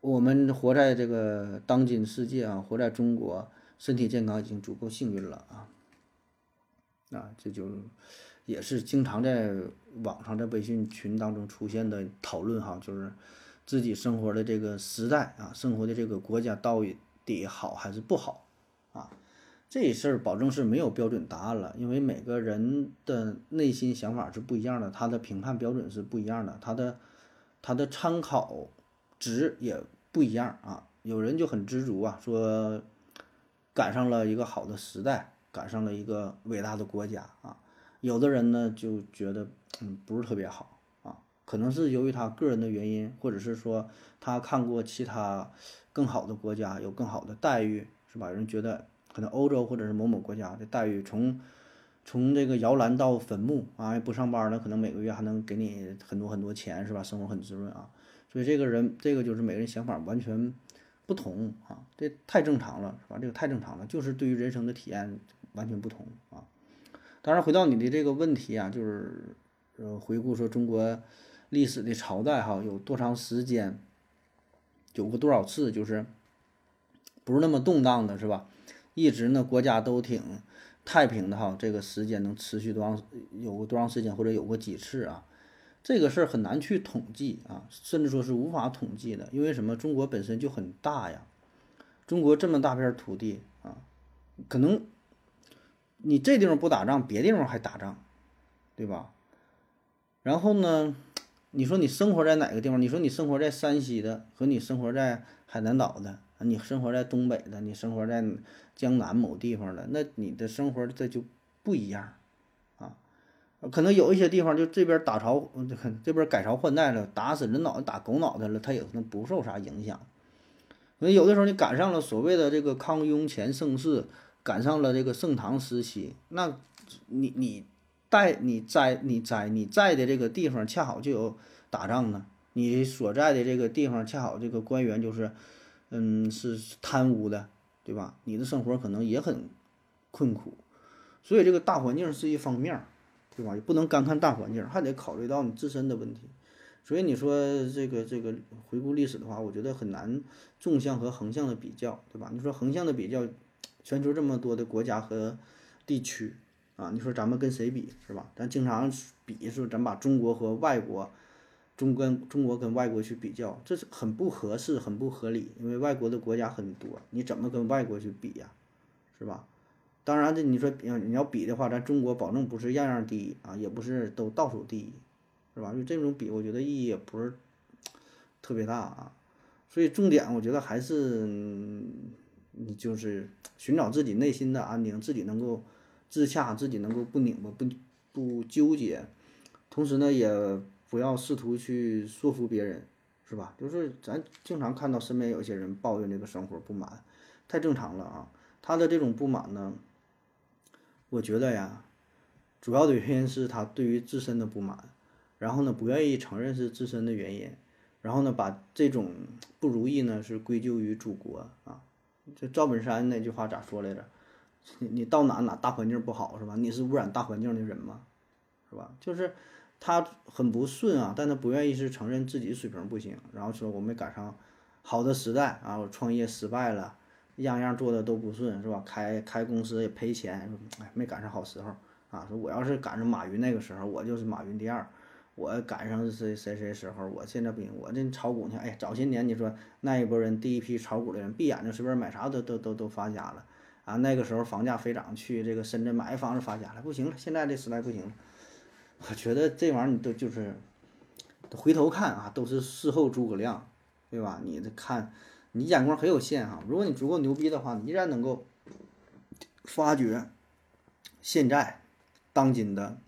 我们活在这个当今世界啊，活在中国，身体健康已经足够幸运了啊。啊，这就也是经常在网上在微信群当中出现的讨论哈，就是自己生活的这个时代啊，生活的这个国家到底好还是不好？这事儿保证是没有标准答案了，因为每个人的内心想法是不一样的，他的评判标准是不一样的，他的他的参考值也不一样啊。有人就很知足啊，说赶上了一个好的时代，赶上了一个伟大的国家啊。有的人呢就觉得嗯不是特别好啊，可能是由于他个人的原因，或者是说他看过其他更好的国家有更好的待遇，是吧？人觉得。可能欧洲或者是某某国家的待遇，从从这个摇篮到坟墓啊，不上班了，可能每个月还能给你很多很多钱，是吧？生活很滋润啊，所以这个人，这个就是每个人想法完全不同啊，这太正常了，是吧？这个太正常了，就是对于人生的体验完全不同啊。当然，回到你的这个问题啊，就是呃，回顾说中国历史的朝代哈，有多长时间，有过多少次，就是不是那么动荡的，是吧？一直呢，国家都挺太平的哈，这个时间能持续多长，有多长时间，或者有过几次啊？这个事儿很难去统计啊，甚至说是无法统计的，因为什么？中国本身就很大呀，中国这么大片土地啊，可能你这地方不打仗，别地方还打仗，对吧？然后呢，你说你生活在哪个地方？你说你生活在山西的，和你生活在海南岛的。你生活在东北的，你生活在江南某地方的，那你的生活这就不一样，啊，可能有一些地方就这边打朝这边改朝换代了，打死人脑袋打狗脑袋了，他也可能不受啥影响。所以有的时候你赶上了所谓的这个康雍乾盛世，赶上了这个盛唐时期，那你你在你在你在你在的这个地方恰好就有打仗呢，你所在的这个地方恰好这个官员就是嗯是贪污的，对吧？你的生活可能也很困苦，所以这个大环境是一方面。对吧？也不能干看大环境，还得考虑到你自身的问题。所以你说这个这个回顾历史的话，我觉得很难纵向和横向的比较，对吧？你说横向的比较，全球这么多的国家和地区啊，你说咱们跟谁比，是吧？咱经常比是咱把中国和外国，中跟中国跟外国去比较，这是很不合适、很不合理。因为外国的国家很多，你怎么跟外国去比呀？是吧？当然，这你说你要你要比的话，咱中国保证不是样样第一啊，也不是都倒数第一，是吧？就这种比，我觉得意义也不是特别大啊。所以重点，我觉得还是你就是寻找自己内心的安宁，自己能够自洽，自己能够不拧巴、不不纠结。同时呢，也不要试图去说服别人，是吧？就是咱经常看到身边有些人抱怨这个生活不满，太正常了啊。他的这种不满呢？我觉得呀，主要的原因是他对于自身的不满，然后呢不愿意承认是自身的原因，然后呢把这种不如意呢是归咎于祖国啊。这赵本山那句话咋说来着？你你到哪哪大环境不好是吧？你是污染大环境的人吗？是吧？就是他很不顺啊，但他不愿意是承认自己水平不行，然后说我没赶上好的时代啊，我创业失败了。样样做的都不顺，是吧？开开公司也赔钱，哎，没赶上好时候啊！说我要是赶上马云那个时候，我就是马云第二。我赶上谁谁谁时候，我现在不行。我这炒股呢，哎，早些年你说那一波人，第一批炒股的人，闭眼睛随便买啥都都都都发家了啊！那个时候房价飞涨，去这个深圳买房子发家了，不行了，现在这时代不行了。我觉得这玩意儿你都就是回头看啊，都是事后诸葛亮，对吧？你这看。你眼光很有限哈，如果你足够牛逼的话，你依然能够发掘现在当今的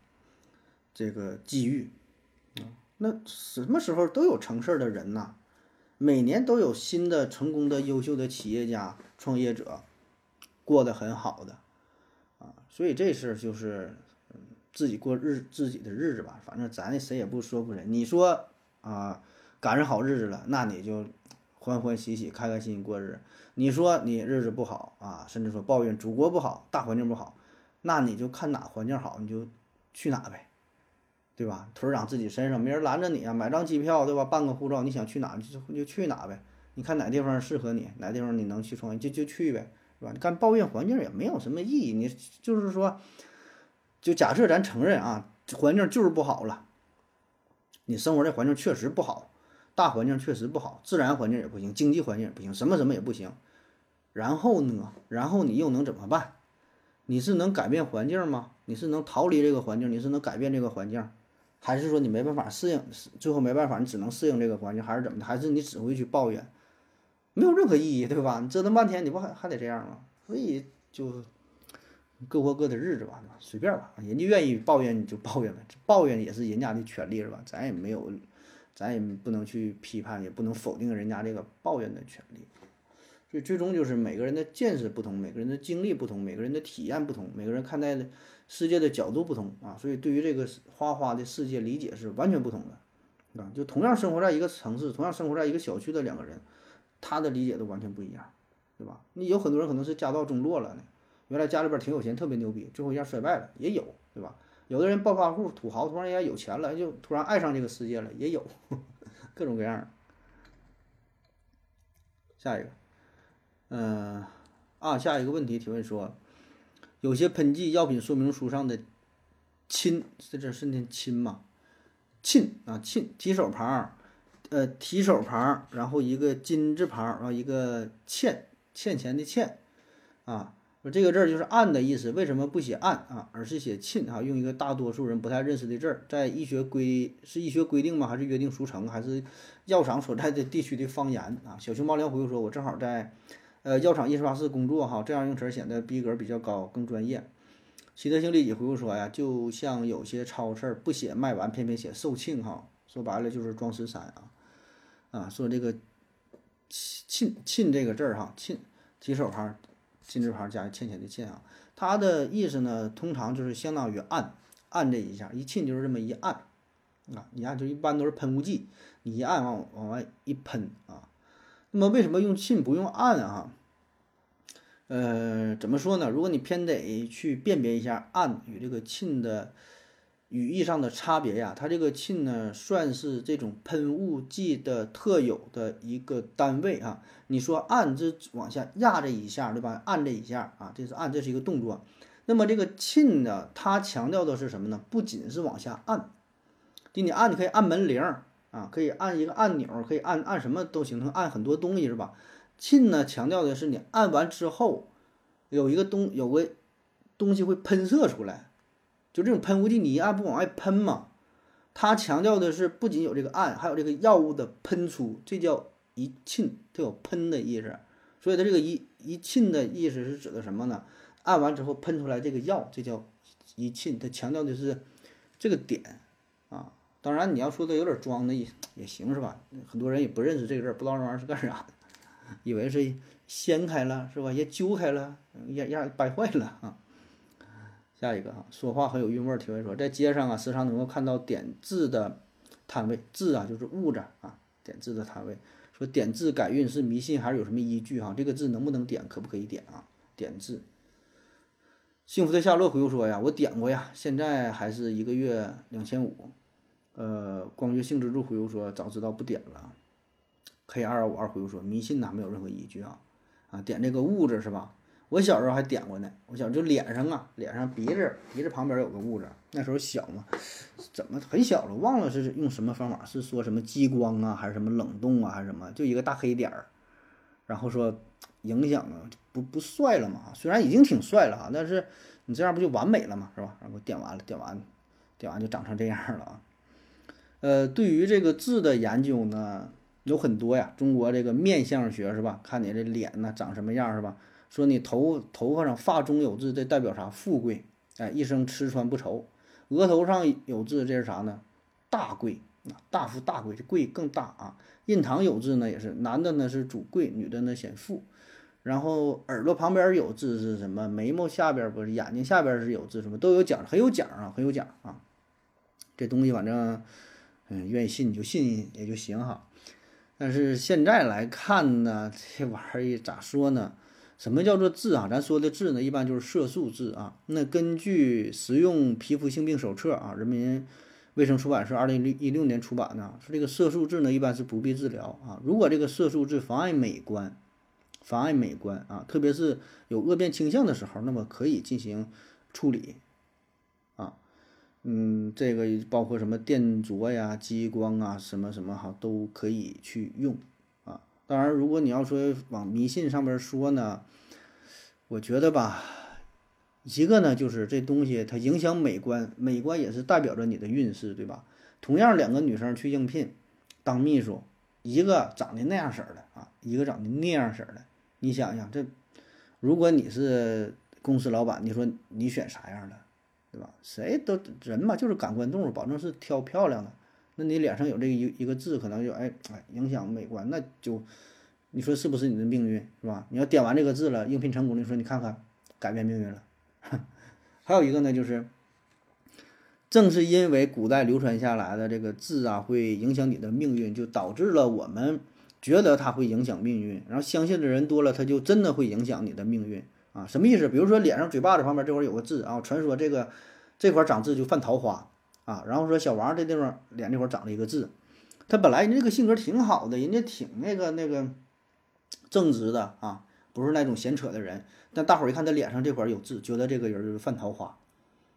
这个机遇。那什么时候都有成事儿的人呐，每年都有新的成功的优秀的企业家创业者过得很好的啊。所以这事儿就是自己过日自己的日子吧，反正咱谁也不说不谁。你说啊，赶上好日子了，那你就。欢欢喜喜、开开心心过日。你说你日子不好啊，甚至说抱怨祖国不好、大环境不好，那你就看哪环境好，你就去哪呗，对吧？腿长自己身上，没人拦着你啊。买张机票，对吧？办个护照，你想去哪就就去哪呗。你看哪地方适合你，哪地方你能去创业，就就去呗，是吧？你看抱怨环境也没有什么意义。你就是说，就假设咱承认啊，环境就是不好了，你生活的环境确实不好。大环境确实不好，自然环境也不行，经济环境也不行，什么什么也不行。然后呢？然后你又能怎么办？你是能改变环境吗？你是能逃离这个环境？你是能改变这个环境，还是说你没办法适应？最后没办法，你只能适应这个环境，还是怎么的？还是你只会去抱怨？没有任何意义，对吧？你折腾半天，你不还还得这样吗？所以就各过各的日子吧，随便吧。人家愿意抱怨你就抱怨呗，抱怨也是人家的权利，是吧？咱也没有。咱也不能去批判，也不能否定人家这个抱怨的权利，所以最终就是每个人的见识不同，每个人的经历不同，每个人的体验不同，每个人看待的世界的角度不同啊，所以对于这个花花的世界理解是完全不同的，啊，就同样生活在一个城市，同样生活在一个小区的两个人，他的理解都完全不一样，对吧？你有很多人可能是家道中落了呢，原来家里边挺有钱，特别牛逼，最后一下衰败了，也有，对吧？有的人暴发户、土豪突然间有钱了，就突然爱上这个世界了，也有 各种各样的。下一个，嗯，啊，下一个问题提问说，有些喷剂药品说明书上的“亲”这这是念“亲”吗？“亲”啊，“亲”提手旁，呃，提手旁，然后一个金字旁，然后一个“欠”欠钱的“欠”啊。这个字儿就是“暗”的意思，为什么不写“暗”啊，而是写“沁”啊？用一个大多数人不太认识的字儿，在医学规是医学规定吗？还是约定俗成？还是药厂所在的地区的方言啊？小熊猫梁回复说：“我正好在呃药厂印刷室工作哈，这样用词显得逼格比较高，更专业。”习德性利己回复说呀，就像有些超市不写卖完，偏偏写售罄哈，说白了就是装十三啊啊，说这个罄罄这个字儿哈，罄提手旁金字旁加欠钱的欠啊，它的意思呢，通常就是相当于按按这一下，一沁就是这么一按啊，你按就一般都是喷雾剂，你一按往往外一喷啊，那么为什么用沁不用按啊？呃，怎么说呢？如果你偏得去辨别一下“暗”与这个“沁”的语义上的差别呀，它这个“沁”呢，算是这种喷雾剂的特有的一个单位啊。你说“按”这往下压这一下，对吧？按这一下啊，这是按，这是一个动作。那么这个“沁”呢，它强调的是什么呢？不仅是往下按，就你按，你可以按门铃啊，可以按一个按钮，可以按按什么都行，能按很多东西是吧？沁呢，强调的是你按完之后，有一个东有个东西会喷射出来，就这种喷雾剂，你一按不往外喷嘛？它强调的是不仅有这个按，还有这个药物的喷出，这叫一沁，它有喷的意思。所以它这个一一沁的意思是指的什么呢？按完之后喷出来这个药，这叫一沁。它强调的是这个点啊。当然你要说的有点装的也也行是吧？很多人也不认识这个字，不知道这玩意儿是干啥的。以为是掀开了是吧？也揪开了，也也掰坏了啊。下一个啊，说话很有韵味儿。提问说，在街上啊，时常能够看到点字的摊位，字啊就是物字啊，点字的摊位。说点字改运是迷信还是有什么依据哈？这个字能不能点？可不可以点啊？点字。幸福的夏洛回复说呀，我点过呀，现在还是一个月两千五。呃，光月性之助回复说，早知道不点了。K 二五二回复说：“迷信呐，没有任何依据啊！啊，点这个物字是吧？我小时候还点过呢。我小时候就脸上啊，脸上鼻子鼻子旁边有个痦子，那时候小嘛，怎么很小了？忘了是用什么方法？是说什么激光啊，还是什么冷冻啊，还是什么？就一个大黑点儿，然后说影响啊，不不帅了嘛？虽然已经挺帅了啊，但是你这样不就完美了嘛？是吧？然后点完了，点完，点完就长成这样了啊！呃，对于这个字的研究呢？”有很多呀，中国这个面相学是吧？看你这脸呢长什么样是吧？说你头头发上发中有痣，这代表啥？富贵，哎，一生吃穿不愁。额头上有痣，这是啥呢？大贵啊，大富大贵，这贵更大啊。印堂有痣呢，也是男的呢是主贵，女的呢显富。然后耳朵旁边有痣是什么？眉毛下边不是，眼睛下边是有痣，什么都有讲，很有讲啊，很有讲啊。这东西反正，嗯，愿意信你就信也就行哈。但是现在来看呢，这玩意儿咋说呢？什么叫做痣啊？咱说的痣呢，一般就是色素痣啊。那根据《实用皮肤性病手册》啊，人民卫生出版社二零一六年出版的，说这个色素痣呢，一般是不必治疗啊。如果这个色素痣妨碍美观，妨碍美观啊，特别是有恶变倾向的时候，那么可以进行处理啊。嗯，这个包括什么电灼呀、激光啊，什么什么哈，都可以去用。当然，如果你要说往迷信上边说呢，我觉得吧，一个呢就是这东西它影响美观，美观也是代表着你的运势，对吧？同样两个女生去应聘当秘书，一个长得那样式儿的啊，一个长得那样式儿的，你想想这，如果你是公司老板，你说你选啥样的？对吧？谁都人嘛，就是感官动物，保证是挑漂亮的。那你脸上有这一一个痣，可能就哎哎影响美观，那就你说是不是你的命运是吧？你要点完这个痣了，应聘成功，你说你看看改变命运了。还有一个呢，就是正是因为古代流传下来的这个痣啊，会影响你的命运，就导致了我们觉得它会影响命运，然后相信的人多了，它就真的会影响你的命运。啊，什么意思？比如说脸上嘴巴子旁边这块有个痣啊，传说这个这块长痣就犯桃花啊。然后说小王这地方脸这块长了一个痣，他本来人这个性格挺好的，人家挺那个那个正直的啊，不是那种闲扯的人。但大伙儿一看他脸上这块有痣，觉得这个人就是犯桃花，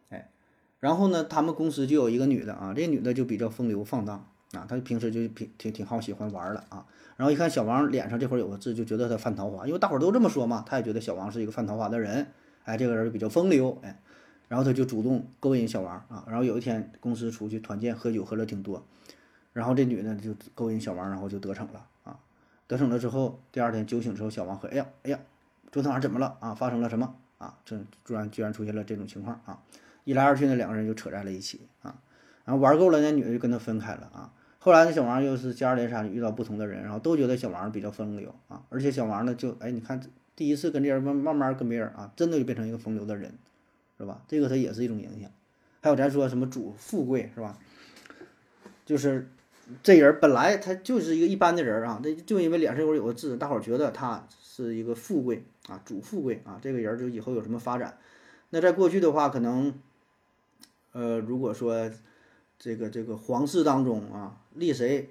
哎。然后呢，他们公司就有一个女的啊，这女的就比较风流放荡啊，她平时就挺挺挺好喜欢玩的啊。然后一看小王脸上这块有个痣，就觉得他犯桃花，因为大伙儿都这么说嘛，他也觉得小王是一个犯桃花的人，哎，这个人比较风流，哎，然后他就主动勾引小王啊。然后有一天公司出去团建喝酒，喝了挺多，然后这女的就勾引小王，然后就得逞了啊。得逞了之后，第二天酒醒之后，小王喝，哎呀，哎呀，昨天晚上怎么了啊？发生了什么啊，这居然居然出现了这种情况啊，一来二去呢，两个人就扯在了一起啊，然后玩够了，那女的就跟他分开了啊。后来呢，小王又是接二连三遇到不同的人，然后都觉得小王比较风流啊，而且小王呢就哎，你看第一次跟这人慢慢慢跟别人啊，真的就变成一个风流的人，是吧？这个它也是一种影响。还有咱说什么主富贵是吧？就是这人本来他就是一个一般的人啊，这就因为脸上有有个痣，大伙儿觉得他是一个富贵啊，主富贵啊，这个人就以后有什么发展？那在过去的话，可能呃，如果说这个这个皇室当中啊，立谁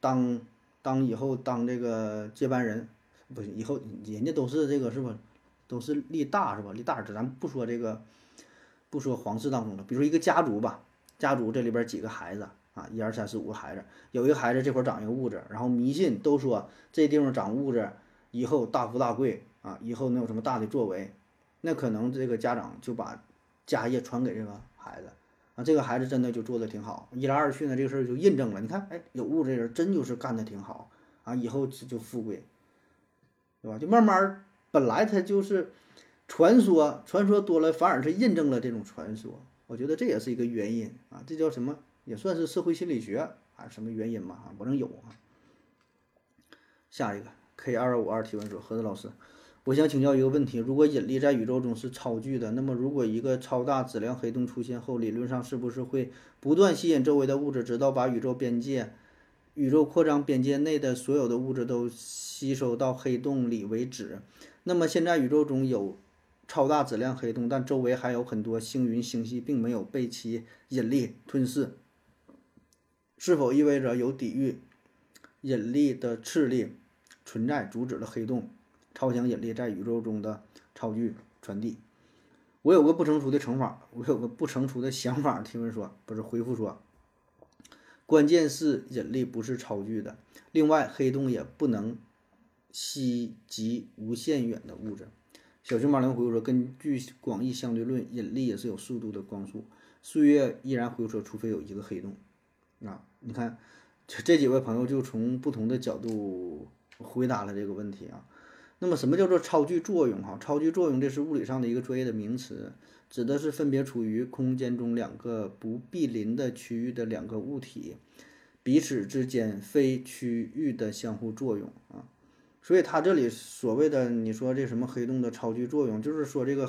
当当以后当这个接班人，不行，以后人家都是这个是吧？都是立大是吧？立大儿子，咱不说这个，不说皇室当中的，比如说一个家族吧，家族这里边几个孩子啊，一二三四五个孩子，有一个孩子这会儿长一个痦子，然后迷信都说这地方长痦子，以后大富大贵啊，以后能有什么大的作为，那可能这个家长就把家业传给这个孩子。啊，这个孩子真的就做的挺好，一来二去呢，这个事儿就印证了。你看，哎，有痦子这人真就是干的挺好啊，以后就富贵，对吧？就慢慢，本来他就是传说，传说多了，反而是印证了这种传说。我觉得这也是一个原因啊，这叫什么？也算是社会心理学啊，什么原因吧？啊，反正有啊。下一个 K 二五二提问说，何子老师。我想请教一个问题：如果引力在宇宙中是超巨的，那么如果一个超大质量黑洞出现后，理论上是不是会不断吸引周围的物质，直到把宇宙边界、宇宙扩张边界内的所有的物质都吸收到黑洞里为止？那么现在宇宙中有超大质量黑洞，但周围还有很多星云星系，并没有被其引力吞噬，是否意味着有抵御引力的斥力存在，阻止了黑洞？超强引力在宇宙中的超距传递，我有个不成熟的乘法，我有个不成熟的想法。提问说，不是回复说，关键是引力不是超距的，另外黑洞也不能吸及无限远的物质。小熊猫零回复说，根据广义相对论，引力也是有速度的光速。岁月依然回复说，除非有一个黑洞。啊，你看，这这几位朋友就从不同的角度回答了这个问题啊。那么，什么叫做超距作用？哈，超距作用这是物理上的一个专业的名词，指的是分别处于空间中两个不毗邻的区域的两个物体彼此之间非区域的相互作用啊。所以，它这里所谓的你说这什么黑洞的超距作用，就是说这个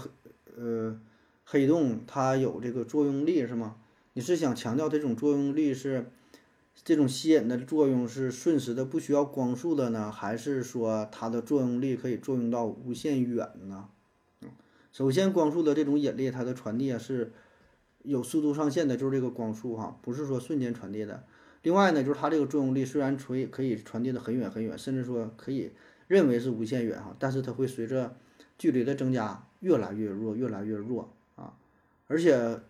呃黑洞它有这个作用力是吗？你是想强调这种作用力是？这种吸引的作用是瞬时的，不需要光速的呢，还是说它的作用力可以作用到无限远呢？首先光速的这种引力，它的传递啊是有速度上限的，就是这个光速哈，不是说瞬间传递的。另外呢，就是它这个作用力虽然可以可以传递的很远很远，甚至说可以认为是无限远哈，但是它会随着距离的增加越来越弱，越来越弱啊，而且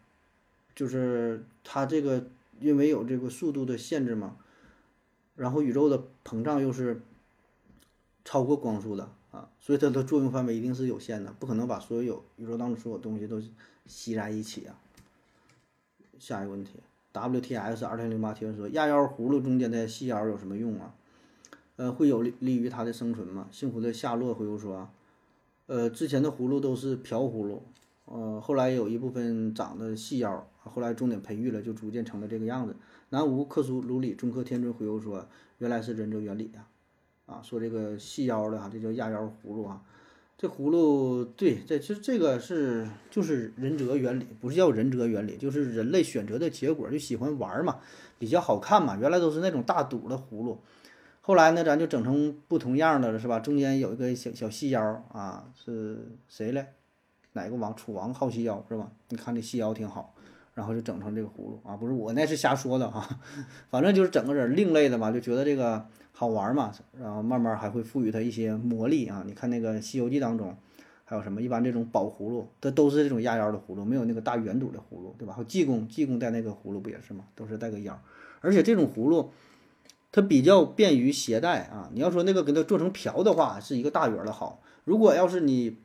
就是它这个。因为有这个速度的限制嘛，然后宇宙的膨胀又是超过光速的啊，所以它的作用范围一定是有限的，不可能把所有宇宙当中所有东西都吸在一起啊。下一个问题，WTS 二零零八提问说：压腰葫芦中间的细腰有什么用啊？呃，会有利利于它的生存吗？幸福的夏洛回复说：呃，之前的葫芦都是瓢葫芦。呃，后来有一部分长的细腰，后来重点培育了，就逐渐成了这个样子。南无克苏鲁里中科天尊回复说，原来是忍者原理呀，啊，说这个细腰的哈，这叫压腰葫芦啊。这葫芦对，这其实这个是就是忍者原理，不是叫忍者原理，就是人类选择的结果，就喜欢玩嘛，比较好看嘛。原来都是那种大肚的葫芦，后来呢，咱就整成不同样的了，是吧？中间有一个小小细腰啊，是谁嘞？哪个王楚王好细腰是吧？你看这细腰挺好，然后就整成这个葫芦啊，不是我那是瞎说的哈，反正就是整个人另类的嘛，就觉得这个好玩嘛，然后慢慢还会赋予它一些魔力啊。你看那个《西游记》当中还有什么？一般这种宝葫芦，它都是这种压腰的葫芦，没有那个大圆肚的葫芦，对吧？还有济公，济公带那个葫芦不也是吗？都是带个腰，而且这种葫芦它比较便于携带啊。你要说那个给它做成瓢的话，是一个大圆的好。如果要是你。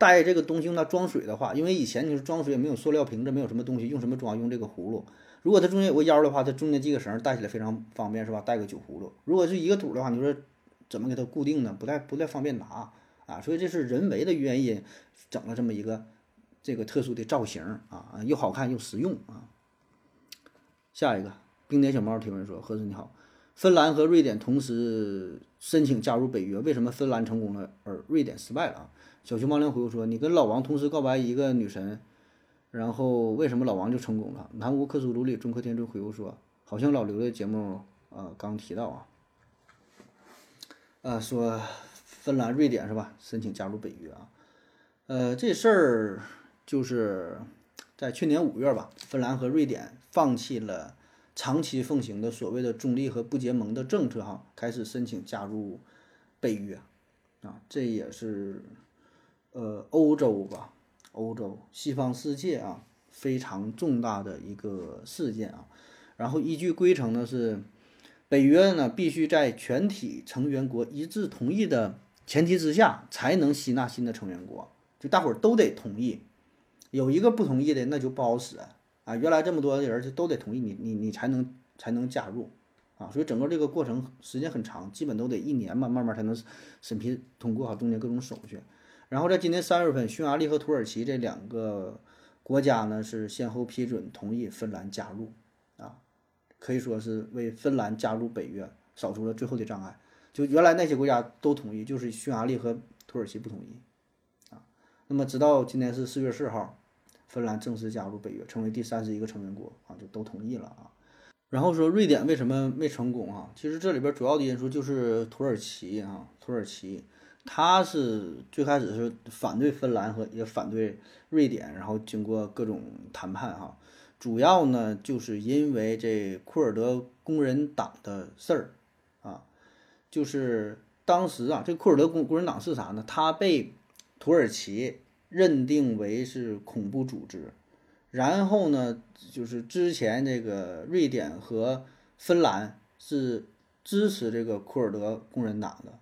带这个东西用它装水的话，因为以前你是装水也没有塑料瓶子，没有什么东西，用什么装？用这个葫芦。如果它中间有个腰的话，它中间系个绳，带起来非常方便，是吧？带个酒葫芦。如果是一个土的话，你说怎么给它固定呢？不太不太方便拿啊。所以这是人为的原因整了这么一个这个特殊的造型啊，又好看又实用啊。下一个冰点小猫提问说：“何子你好，芬兰和瑞典同时申请加入北约，为什么芬兰成功了而瑞典失败了啊？”小熊猫灵回复说：“你跟老王同时告白一个女神，然后为什么老王就成功了？”南无克苏鲁里中科天尊回复说：“好像老刘的节目呃刚提到啊，呃说芬兰、瑞典是吧？申请加入北约啊，呃这事儿就是在去年五月吧，芬兰和瑞典放弃了长期奉行的所谓的中立和不结盟的政策哈，开始申请加入北约啊，这也是。”呃，欧洲吧，欧洲西方世界啊，非常重大的一个事件啊。然后依据规程呢，是北约呢必须在全体成员国一致同意的前提之下，才能吸纳新的成员国。就大伙儿都得同意，有一个不同意的那就不好使啊。原来这么多人就都得同意你，你你才能才能加入啊。所以整个这个过程时间很长，基本都得一年吧，慢慢才能审批通过好中间各种手续。然后在今年三月份，匈牙利和土耳其这两个国家呢是先后批准同意芬兰加入，啊，可以说是为芬兰加入北约扫除了最后的障碍。就原来那些国家都同意，就是匈牙利和土耳其不同意，啊，那么直到今年是四月四号，芬兰正式加入北约，成为第三十一个成员国啊，就都同意了啊。然后说瑞典为什么没成功啊？其实这里边主要的因素就是土耳其啊，土耳其。他是最开始是反对芬兰和也反对瑞典，然后经过各种谈判哈，主要呢就是因为这库尔德工人党的事儿啊，就是当时啊，这库尔德工工人党是啥呢？他被土耳其认定为是恐怖组织，然后呢，就是之前这个瑞典和芬兰是支持这个库尔德工人党的。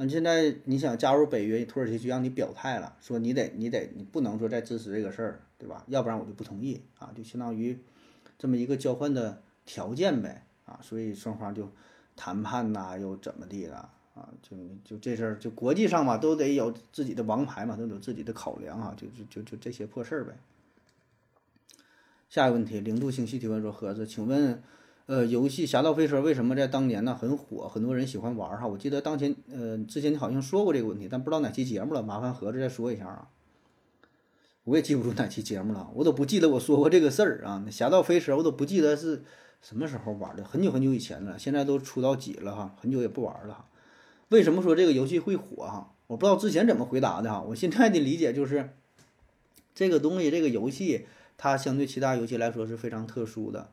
嗯，现在你想加入北约，土耳其就让你表态了，说你得你得你不能说再支持这个事儿，对吧？要不然我就不同意啊，就相当于这么一个交换的条件呗啊，所以双方就谈判呐，又怎么地了啊？就就这事儿，就国际上嘛，都得有自己的王牌嘛，都有自己的考量啊，就就就就这些破事儿呗。下一个问题，零度星系提问说：盒子，请问。呃，游戏《侠盗飞车》为什么在当年呢很火？很多人喜欢玩儿哈。我记得当前呃之前你好像说过这个问题，但不知道哪期节目了，麻烦盒子再说一下啊。我也记不住哪期节目了，我都不记得我说过这个事儿啊。《侠盗飞车》我都不记得是什么时候玩的，很久很久以前了。现在都出到几了哈，很久也不玩了哈。为什么说这个游戏会火哈？我不知道之前怎么回答的哈。我现在的理解就是，这个东西这个游戏它相对其他游戏来说是非常特殊的。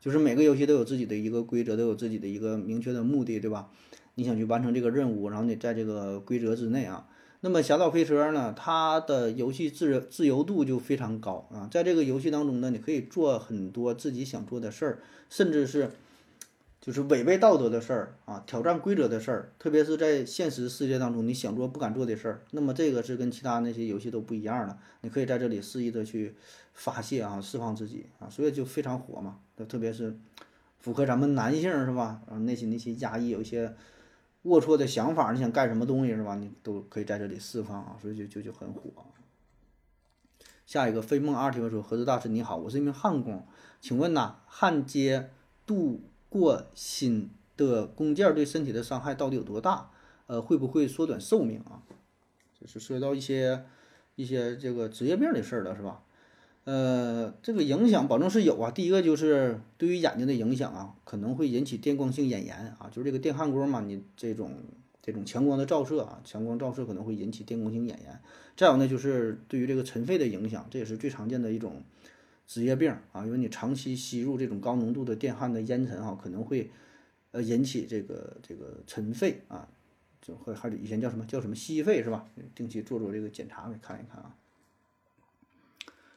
就是每个游戏都有自己的一个规则，都有自己的一个明确的目的，对吧？你想去完成这个任务，然后你在这个规则之内啊。那么《侠盗飞车》呢，它的游戏自自由度就非常高啊，在这个游戏当中呢，你可以做很多自己想做的事儿，甚至是。就是违背道德的事儿啊，挑战规则的事儿，特别是在现实世界当中，你想做不敢做的事儿，那么这个是跟其他那些游戏都不一样的。你可以在这里肆意的去发泄啊，释放自己啊，所以就非常火嘛。特别是符合咱们男性是吧？啊，内心那些压抑，有一些龌龊的想法，你想干什么东西是吧？你都可以在这里释放啊，所以就就就很火。下一个飞梦二提问说：何子大师你好，我是一名焊工，请问呐，焊接镀。过锌的工件对身体的伤害到底有多大？呃，会不会缩短寿命啊？就是涉及到一些一些这个职业病的事儿了，是吧？呃，这个影响保证是有啊。第一个就是对于眼睛的影响啊，可能会引起电光性眼炎啊，就是这个电焊工嘛，你这种这种强光的照射啊，强光照射可能会引起电光性眼炎。再有呢，就是对于这个尘肺的影响，这也是最常见的一种。职业病啊，因为你长期吸入这种高浓度的电焊的烟尘哈，可能会呃引起这个这个尘肺啊，就会还以前叫什么叫什么吸肺是吧？定期做做这个检查给看一看啊。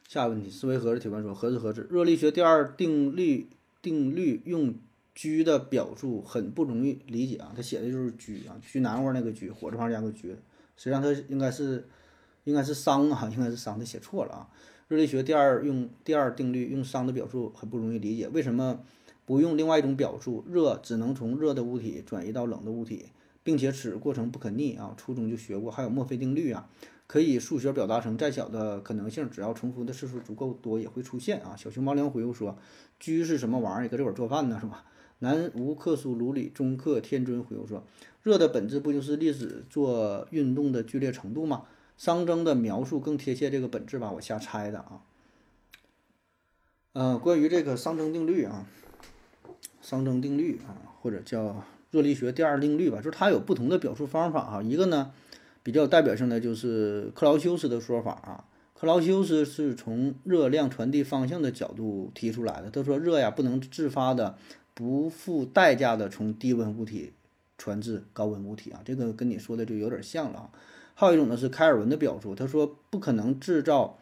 下一个问题，思维盒子提问说：何子何子？热力学第二定律定律用居的表述很不容易理解啊，他写的就是居啊，居南窝那个居，火字旁加个居，实际上他应该是应该是商啊，应该是商，他写错了啊。热力学第二用第二定律用熵的表述很不容易理解，为什么不用另外一种表述？热只能从热的物体转移到冷的物体，并且此过程不可逆啊，初中就学过。还有墨菲定律啊，可以数学表达成再小的可能性，只要重复的次数足够多也会出现啊。小熊猫粮回复说：“居是什么玩意儿？搁这会儿做饭呢是吧？”南无克苏鲁里中克天尊回复说：“热的本质不就是粒子做运动的剧烈程度吗？熵增的描述更贴切这个本质吧，我瞎猜的啊。”呃，关于这个熵增定律啊，熵增定律啊，或者叫热力学第二定律吧，就是它有不同的表述方法啊。一个呢，比较代表性的就是克劳修斯的说法啊。克劳修斯是从热量传递方向的角度提出来的。他说，热呀不能自发的。不付代价的从低温物体传至高温物体啊，这个跟你说的就有点像了啊。还有一种呢是开尔文的表述，他说不可能制造，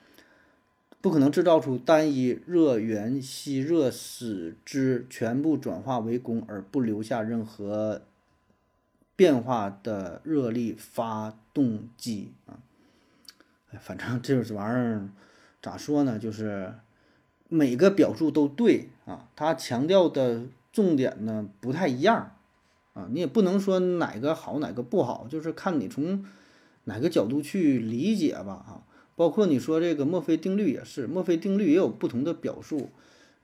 不可能制造出单一热源吸热使之全部转化为功而不留下任何变化的热力发动机啊。哎，反正这玩意儿咋说呢，就是每个表述都对啊，他强调的。重点呢不太一样，啊，你也不能说哪个好哪个不好，就是看你从哪个角度去理解吧，啊，包括你说这个墨菲定律也是，墨菲定律也有不同的表述，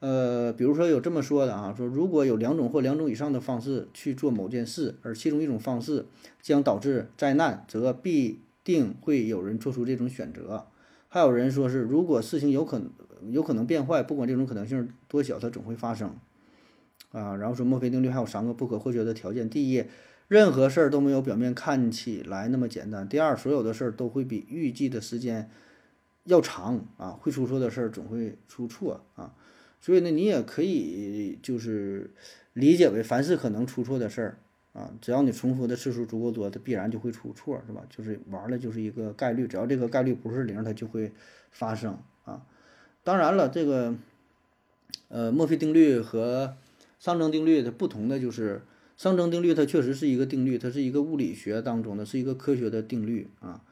呃，比如说有这么说的啊，说如果有两种或两种以上的方式去做某件事，而其中一种方式将导致灾难，则必定会有人做出这种选择。还有人说是，如果事情有可有可能变坏，不管这种可能性多小，它总会发生。啊，然后说墨菲定律还有三个不可或缺的条件：第一，任何事儿都没有表面看起来那么简单；第二，所有的事儿都会比预计的时间要长啊，会出错的事儿总会出错啊。所以呢，你也可以就是理解为凡是可能出错的事儿啊，只要你重复的次数足够多，它必然就会出错，是吧？就是玩了就是一个概率，只要这个概率不是零，它就会发生啊。当然了，这个呃，墨菲定律和熵增定律它不同的就是，熵增定律它确实是一个定律，它是一个物理学当中的是一个科学的定律啊。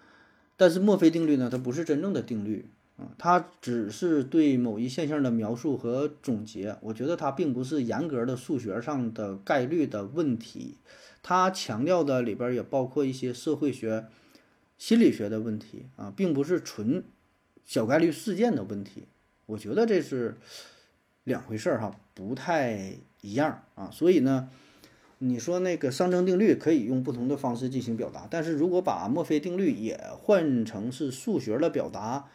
但是墨菲定律呢，它不是真正的定律啊，它只是对某一现象的描述和总结。我觉得它并不是严格的数学上的概率的问题，它强调的里边也包括一些社会学、心理学的问题啊，并不是纯小概率事件的问题。我觉得这是两回事儿哈，不太。一样啊，所以呢，你说那个熵增定律可以用不同的方式进行表达，但是如果把墨菲定律也换成是数学的表达，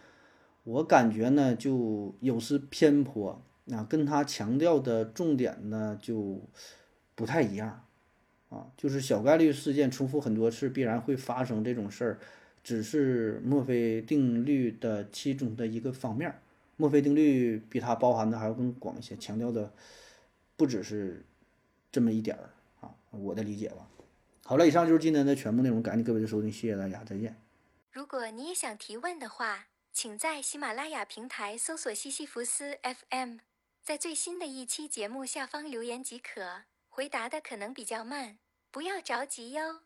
我感觉呢就有失偏颇，啊，跟他强调的重点呢就不太一样啊，就是小概率事件重复很多次必然会发生这种事儿，只是墨菲定律的其中的一个方面，墨菲定律比它包含的还要更广一些，强调的。不只是这么一点儿，我的理解吧。好了，以上就是今天的全部内容，感谢各位的收听，谢谢大家，再见。如果你也想提问的话，请在喜马拉雅平台搜索西西弗斯 FM，在最新的一期节目下方留言即可。回答的可能比较慢，不要着急哟。